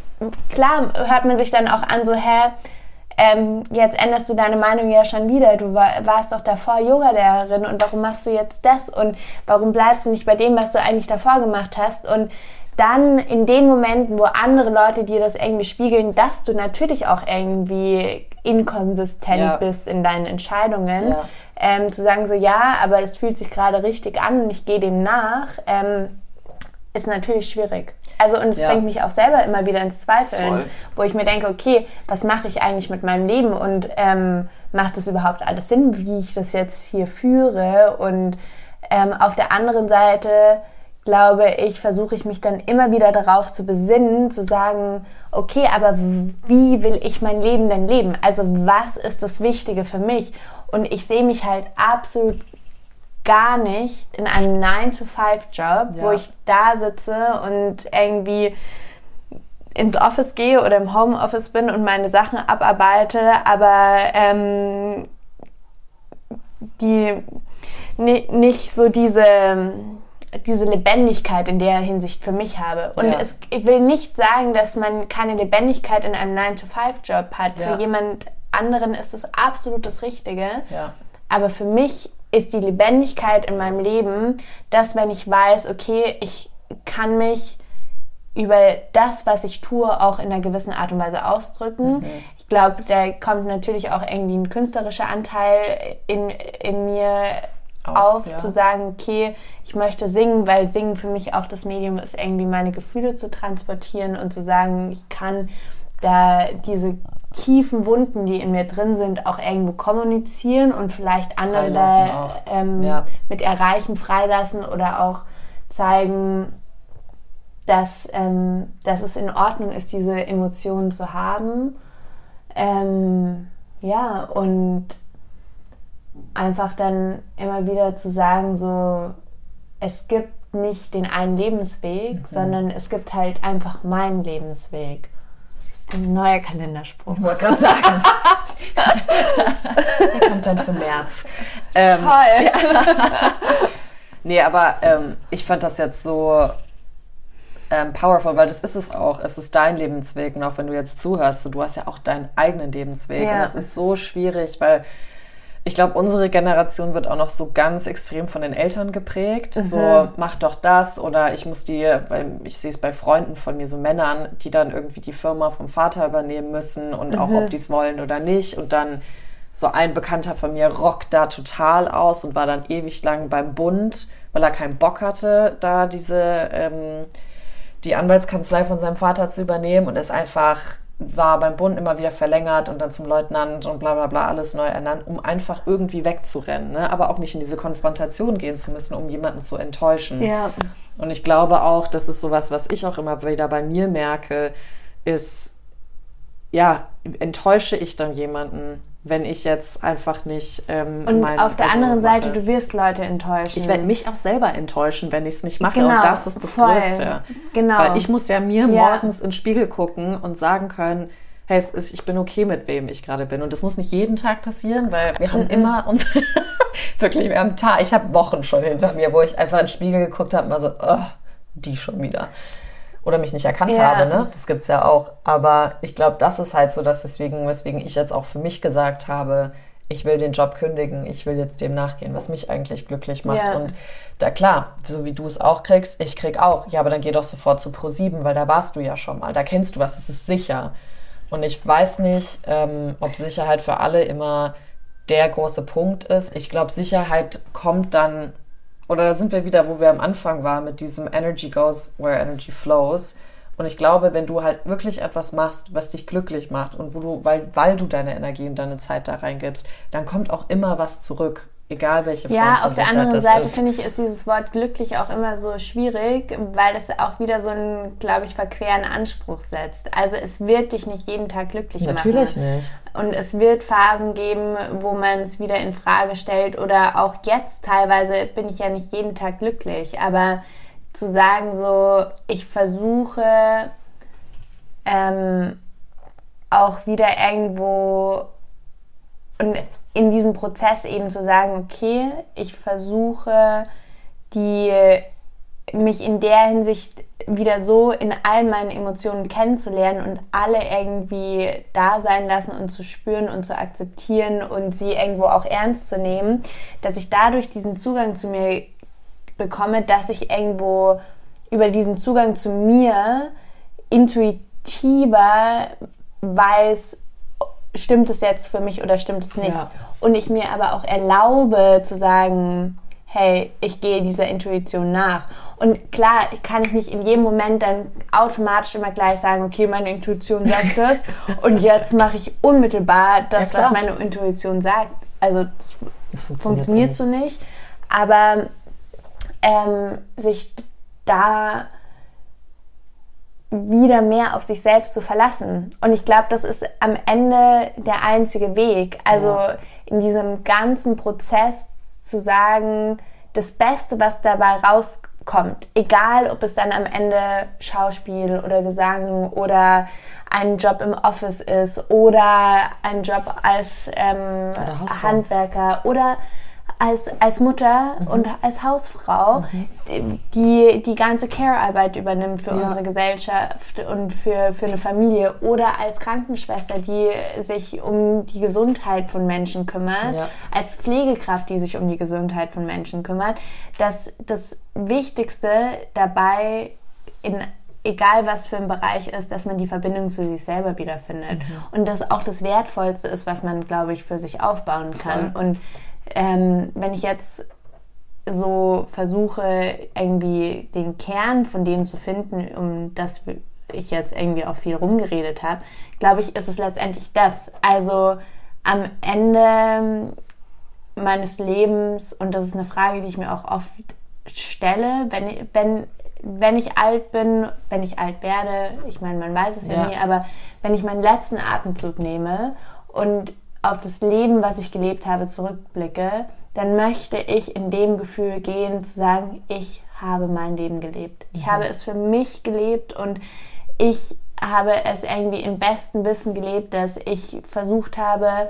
klar hört man sich dann auch an, so, hä, ähm, jetzt änderst du deine Meinung ja schon wieder. Du war, warst doch davor Yogalehrerin und warum machst du jetzt das und warum bleibst du nicht bei dem, was du eigentlich davor gemacht hast? Und dann in den Momenten, wo andere Leute dir das irgendwie spiegeln, dass du natürlich auch irgendwie inkonsistent ja. bist in deinen Entscheidungen, ja. ähm, zu sagen so, ja, aber es fühlt sich gerade richtig an und ich gehe dem nach, ähm, ist natürlich schwierig. Also und es ja. bringt mich auch selber immer wieder ins Zweifeln, Voll. wo ich mir denke, okay, was mache ich eigentlich mit meinem Leben und ähm, macht es überhaupt alles Sinn, wie ich das jetzt hier führe? Und ähm, auf der anderen Seite glaube ich, versuche ich mich dann immer wieder darauf zu besinnen, zu sagen, okay, aber wie will ich mein Leben denn leben? Also was ist das Wichtige für mich? Und ich sehe mich halt absolut gar nicht in einem 9-to-5-Job, ja. wo ich da sitze und irgendwie ins Office gehe oder im Homeoffice bin und meine Sachen abarbeite, aber ähm, die nicht so diese diese Lebendigkeit in der Hinsicht für mich habe. Und ja. es, ich will nicht sagen, dass man keine Lebendigkeit in einem 9-to-5-Job hat. Ja. Für jemand anderen ist das absolut das Richtige. Ja. Aber für mich ist die Lebendigkeit in meinem Leben, dass wenn ich weiß, okay, ich kann mich über das, was ich tue, auch in einer gewissen Art und Weise ausdrücken. Mhm. Ich glaube, da kommt natürlich auch irgendwie ein künstlerischer Anteil in, in mir auf, auf ja. zu sagen, okay, ich möchte singen, weil Singen für mich auch das Medium ist, irgendwie meine Gefühle zu transportieren und zu sagen, ich kann da diese tiefen Wunden, die in mir drin sind, auch irgendwo kommunizieren und vielleicht andere da ähm, ja. mit erreichen, freilassen oder auch zeigen, dass, ähm, dass es in Ordnung ist, diese Emotionen zu haben. Ähm, ja, und einfach dann immer wieder zu sagen, so, es gibt nicht den einen Lebensweg, mhm. sondern es gibt halt einfach meinen Lebensweg. Ein neuer Kalenderspruch. Ich wollte gerade sagen. Der kommt dann für März. Ähm, Toll. Ja. nee, aber ähm, ich fand das jetzt so ähm, powerful, weil das ist es auch. Es ist dein Lebensweg. Und auch wenn du jetzt zuhörst, so, du hast ja auch deinen eigenen Lebensweg. Ja. Und das ist so schwierig, weil ich glaube, unsere Generation wird auch noch so ganz extrem von den Eltern geprägt. Mhm. So, mach doch das oder ich muss die, ich sehe es bei Freunden von mir, so Männern, die dann irgendwie die Firma vom Vater übernehmen müssen und mhm. auch ob die es wollen oder nicht. Und dann so ein Bekannter von mir rockt da total aus und war dann ewig lang beim Bund, weil er keinen Bock hatte, da diese, ähm, die Anwaltskanzlei von seinem Vater zu übernehmen und ist einfach war beim Bund immer wieder verlängert und dann zum Leutnant und bla bla bla alles neu ernannt, um einfach irgendwie wegzurennen, ne? aber auch nicht in diese Konfrontation gehen zu müssen, um jemanden zu enttäuschen. Ja. Und ich glaube auch, das ist sowas, was ich auch immer wieder bei mir merke, ist, ja, enttäusche ich dann jemanden, wenn ich jetzt einfach nicht. Ähm, und auf der anderen Seite, du wirst Leute enttäuschen. Ich werde mich auch selber enttäuschen, wenn ich es nicht mache. Genau, und das ist das voll. Größte. Genau. Weil ich muss ja mir ja. morgens in den Spiegel gucken und sagen können, hey, es ist, ich bin okay mit wem ich gerade bin. Und das muss nicht jeden Tag passieren, weil wir haben mhm. immer unsere. wirklich, wir haben Tag, ich habe Wochen schon hinter mir, wo ich einfach in den Spiegel geguckt habe und war so, oh, die schon wieder oder mich nicht erkannt ja. habe, ne? Das gibt's ja auch. Aber ich glaube, das ist halt so, dass deswegen, weswegen ich jetzt auch für mich gesagt habe, ich will den Job kündigen, ich will jetzt dem nachgehen, was mich eigentlich glücklich macht. Ja. Und da klar, so wie du es auch kriegst, ich krieg auch. Ja, aber dann geh doch sofort zu Pro7, weil da warst du ja schon mal. Da kennst du was, es ist sicher. Und ich weiß nicht, ähm, ob Sicherheit für alle immer der große Punkt ist. Ich glaube, Sicherheit kommt dann oder da sind wir wieder, wo wir am Anfang waren, mit diesem Energy goes where energy flows. Und ich glaube, wenn du halt wirklich etwas machst, was dich glücklich macht und wo du, weil, weil du deine Energie und deine Zeit da reingibst, dann kommt auch immer was zurück. Egal welche Form Ja, auf der anderen das Seite ist. finde ich, ist dieses Wort glücklich auch immer so schwierig, weil es auch wieder so einen, glaube ich, verqueren Anspruch setzt. Also es wird dich nicht jeden Tag glücklich Natürlich machen. nicht. Und es wird Phasen geben, wo man es wieder in Frage stellt oder auch jetzt teilweise bin ich ja nicht jeden Tag glücklich, aber zu sagen so, ich versuche ähm, auch wieder irgendwo und in diesem Prozess eben zu sagen, okay, ich versuche die mich in der Hinsicht wieder so in all meinen Emotionen kennenzulernen und alle irgendwie da sein lassen und zu spüren und zu akzeptieren und sie irgendwo auch ernst zu nehmen, dass ich dadurch diesen Zugang zu mir bekomme, dass ich irgendwo über diesen Zugang zu mir intuitiver weiß, stimmt es jetzt für mich oder stimmt es nicht. Ja. Und ich mir aber auch erlaube zu sagen, hey, ich gehe dieser Intuition nach. Und klar, kann ich nicht in jedem Moment dann automatisch immer gleich sagen, okay, meine Intuition sagt das und jetzt mache ich unmittelbar das, Ja, was meine Intuition sagt. Also das Das funktioniert, funktioniert so nicht. Aber ähm, sich da wieder mehr auf sich selbst zu verlassen. Und ich glaube, das ist am Ende der einzige Weg. Also Ja. in diesem ganzen Prozess zu sagen, das Beste, was dabei rauskommt, egal ob es dann am Ende Schauspiel oder Gesang oder ein Job im Office ist oder ein Job als ähm, Oder. Handwerker oder als, als Mutter Mhm. und als Hausfrau, die die ganze Care-Arbeit übernimmt für Ja. unsere Gesellschaft und für, für eine Familie oder als Krankenschwester, die sich um die Gesundheit von Menschen kümmert, Ja. als Pflegekraft, die sich um die Gesundheit von Menschen kümmert, dass das Wichtigste dabei in egal was für ein Bereich ist, dass man die Verbindung zu sich selber wiederfindet. Und das auch das Wertvollste ist, was man, glaube ich, für sich aufbauen kann. Voll. Und ähm, wenn ich jetzt so versuche, irgendwie den Kern von dem zu finden, um das ich jetzt irgendwie auch viel rumgeredet habe, glaube ich, ist es letztendlich das. Also am Ende meines Lebens, und das ist eine Frage, die ich mir auch oft stelle, wenn, wenn, wenn ich alt bin, wenn ich alt werde, ich meine, man weiß es ja, Ja. nie, aber wenn ich meinen letzten Atemzug nehme und auf das Leben, was ich gelebt habe, zurückblicke, dann möchte ich in dem Gefühl gehen, zu sagen, ich habe mein Leben gelebt. Ich habe es für mich gelebt und ich habe es irgendwie im besten Wissen gelebt, dass ich versucht habe,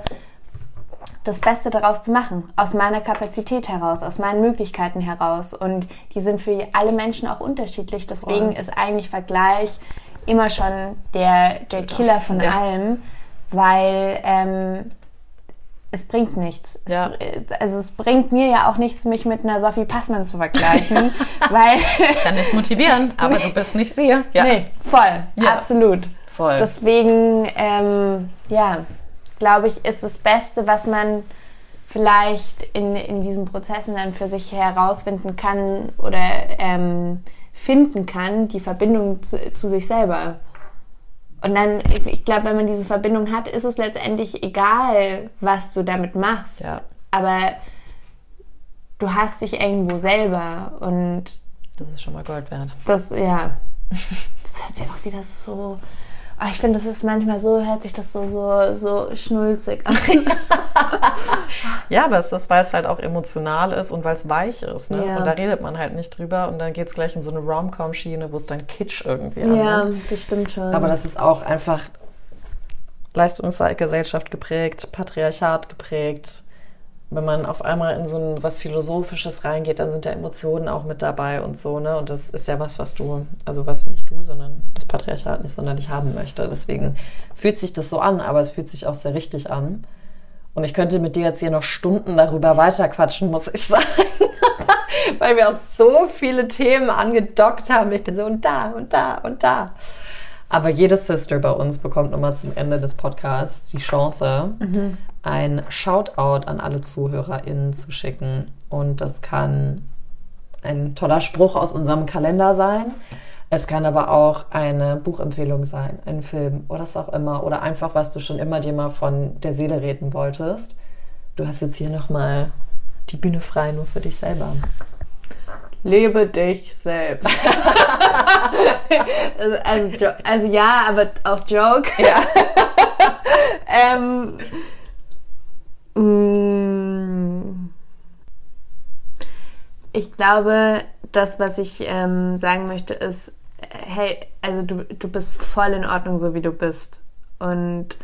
das Beste daraus zu machen, aus meiner Kapazität heraus, aus meinen Möglichkeiten heraus. Und die sind für alle Menschen auch unterschiedlich. Deswegen Voll. ist eigentlich Vergleich immer schon der, der Killer von Ja. allem, weil ähm, es bringt nichts. Es, Ja. br- Also es bringt mir ja auch nichts, mich mit einer Sophie Passmann zu vergleichen, weil Kann dich motivieren, aber du bist nicht sie. Ja, nee, voll, Ja. absolut. voll. Deswegen, ähm, ja, glaube ich, ist das Beste, was man vielleicht in, in diesen Prozessen dann für sich herausfinden kann oder ähm, finden kann, die Verbindung zu, zu sich selber. Und dann, ich, ich glaube, wenn man diese Verbindung hat, ist es letztendlich egal, was du damit machst. ja, Aber du hast dich irgendwo selber und das ist schon mal Gold wert. das, ja, das hört sich auch wieder so. Oh, ich finde, das ist manchmal so, hört sich das so, so, so schnulzig an. Ja, aber es ist, weil es halt auch emotional ist und weil es weich ist. Ne? Ja. Und da redet man halt nicht drüber und dann geht es gleich in so eine Rom-Com-Schiene, wo es dann Kitsch irgendwie ja, annimmt. das stimmt schon. Aber das ist auch einfach Leistungsgesellschaft geprägt, Patriarchat geprägt. Wenn man auf einmal in so ein was Philosophisches reingeht, dann sind ja Emotionen auch mit dabei und so, ne? Und das ist ja was, was du, also was nicht du, sondern das Patriarchat nicht sonderlich haben möchte. Deswegen fühlt sich das so an, aber es fühlt sich auch sehr richtig an. Und ich könnte mit dir jetzt hier noch Stunden darüber weiterquatschen, muss ich sagen. Weil wir auch so viele Themen angedockt haben. Ich bin so und da und da und da. Aber jede Sister bei uns bekommt nochmal zum Ende des Podcasts die Chance, ein Shoutout an alle ZuhörerInnen zu schicken. Und das kann ein toller Spruch aus unserem Kalender sein. Es kann aber auch eine Buchempfehlung sein, ein Film oder was auch immer. Oder einfach, was du schon immer dir mal von der Seele reden wolltest. Du hast jetzt hier nochmal die Bühne frei nur für dich selber. Lebe dich selbst. also, also, ja, aber auch Joke. Ja. ähm, ich glaube, das, was ich ähm, sagen möchte, ist, hey, also du, du bist voll in Ordnung, so wie du bist. Und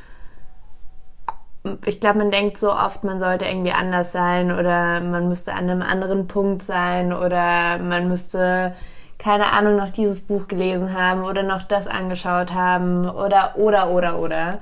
ich glaube, man denkt so oft, man sollte irgendwie anders sein oder man müsste an einem anderen Punkt sein oder man müsste, keine Ahnung, noch dieses Buch gelesen haben oder noch das angeschaut haben oder, oder, oder, oder.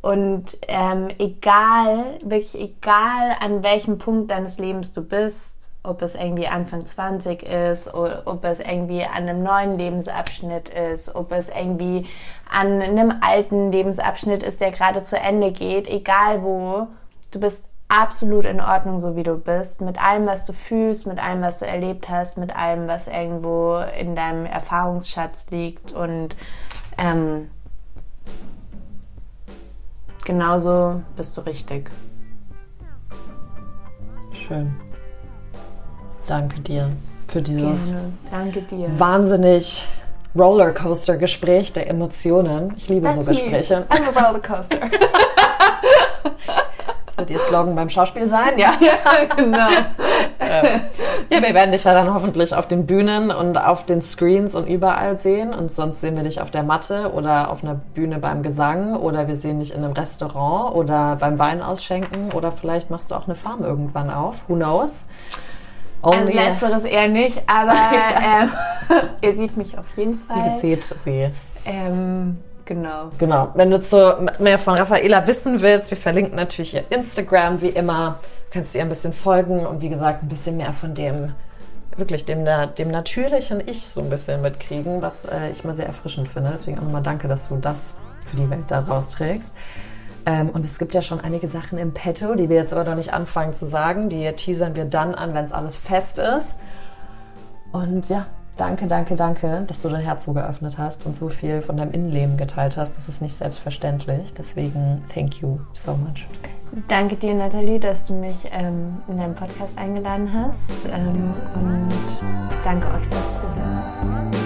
Und ähm, egal, wirklich egal, an welchem Punkt deines Lebens du bist, ob es irgendwie Anfang 20 ist, ob es irgendwie an einem neuen Lebensabschnitt ist, ob es irgendwie an einem alten Lebensabschnitt ist, der gerade zu Ende geht, egal wo, du bist absolut in Ordnung, so wie du bist, mit allem, was du fühlst, mit allem, was du erlebt hast, mit allem, was irgendwo in deinem Erfahrungsschatz liegt. Und ähm, genauso bist du richtig. Schön. Danke dir für dieses dir. wahnsinnig Rollercoaster-Gespräch der Emotionen. Ich liebe That's so Gespräche. Me. I'm a rollercoaster. wird ihr Slogan beim Schauspiel sein, ja? ja, genau. ja, wir werden dich ja dann hoffentlich auf den Bühnen und auf den Screens und überall sehen. Und sonst sehen wir dich auf der Matte oder auf einer Bühne beim Gesang oder wir sehen dich in einem Restaurant oder beim Wein ausschenken oder vielleicht machst du auch eine Farm irgendwann auf. Who knows? Only also letzteres eher nicht, aber ähm, ihr seht mich auf jeden Fall. Ihr seht sie. Ähm, genau. Genau. Wenn du zu mehr von Raffaela wissen willst, wir verlinken natürlich ihr Instagram wie immer. Kannst du ihr ein bisschen folgen und wie gesagt ein bisschen mehr von dem wirklich dem, dem natürlichen Ich so ein bisschen mitkriegen, was äh, ich mal sehr erfrischend finde. Deswegen auch nochmal danke, dass du das für die Welt da rausträgst. Ähm, und es gibt ja schon einige Sachen im Petto, die wir jetzt aber noch nicht anfangen zu sagen. Die teasern wir dann an, wenn es alles fest ist. Und ja, danke, danke, danke, dass du dein Herz so geöffnet hast und so viel von deinem Innenleben geteilt hast. Das ist nicht selbstverständlich. Deswegen, thank you so much. Danke dir, Nathalie, dass du mich ähm, in deinen Podcast eingeladen hast. Ähm, und danke euch fürs Zuhören.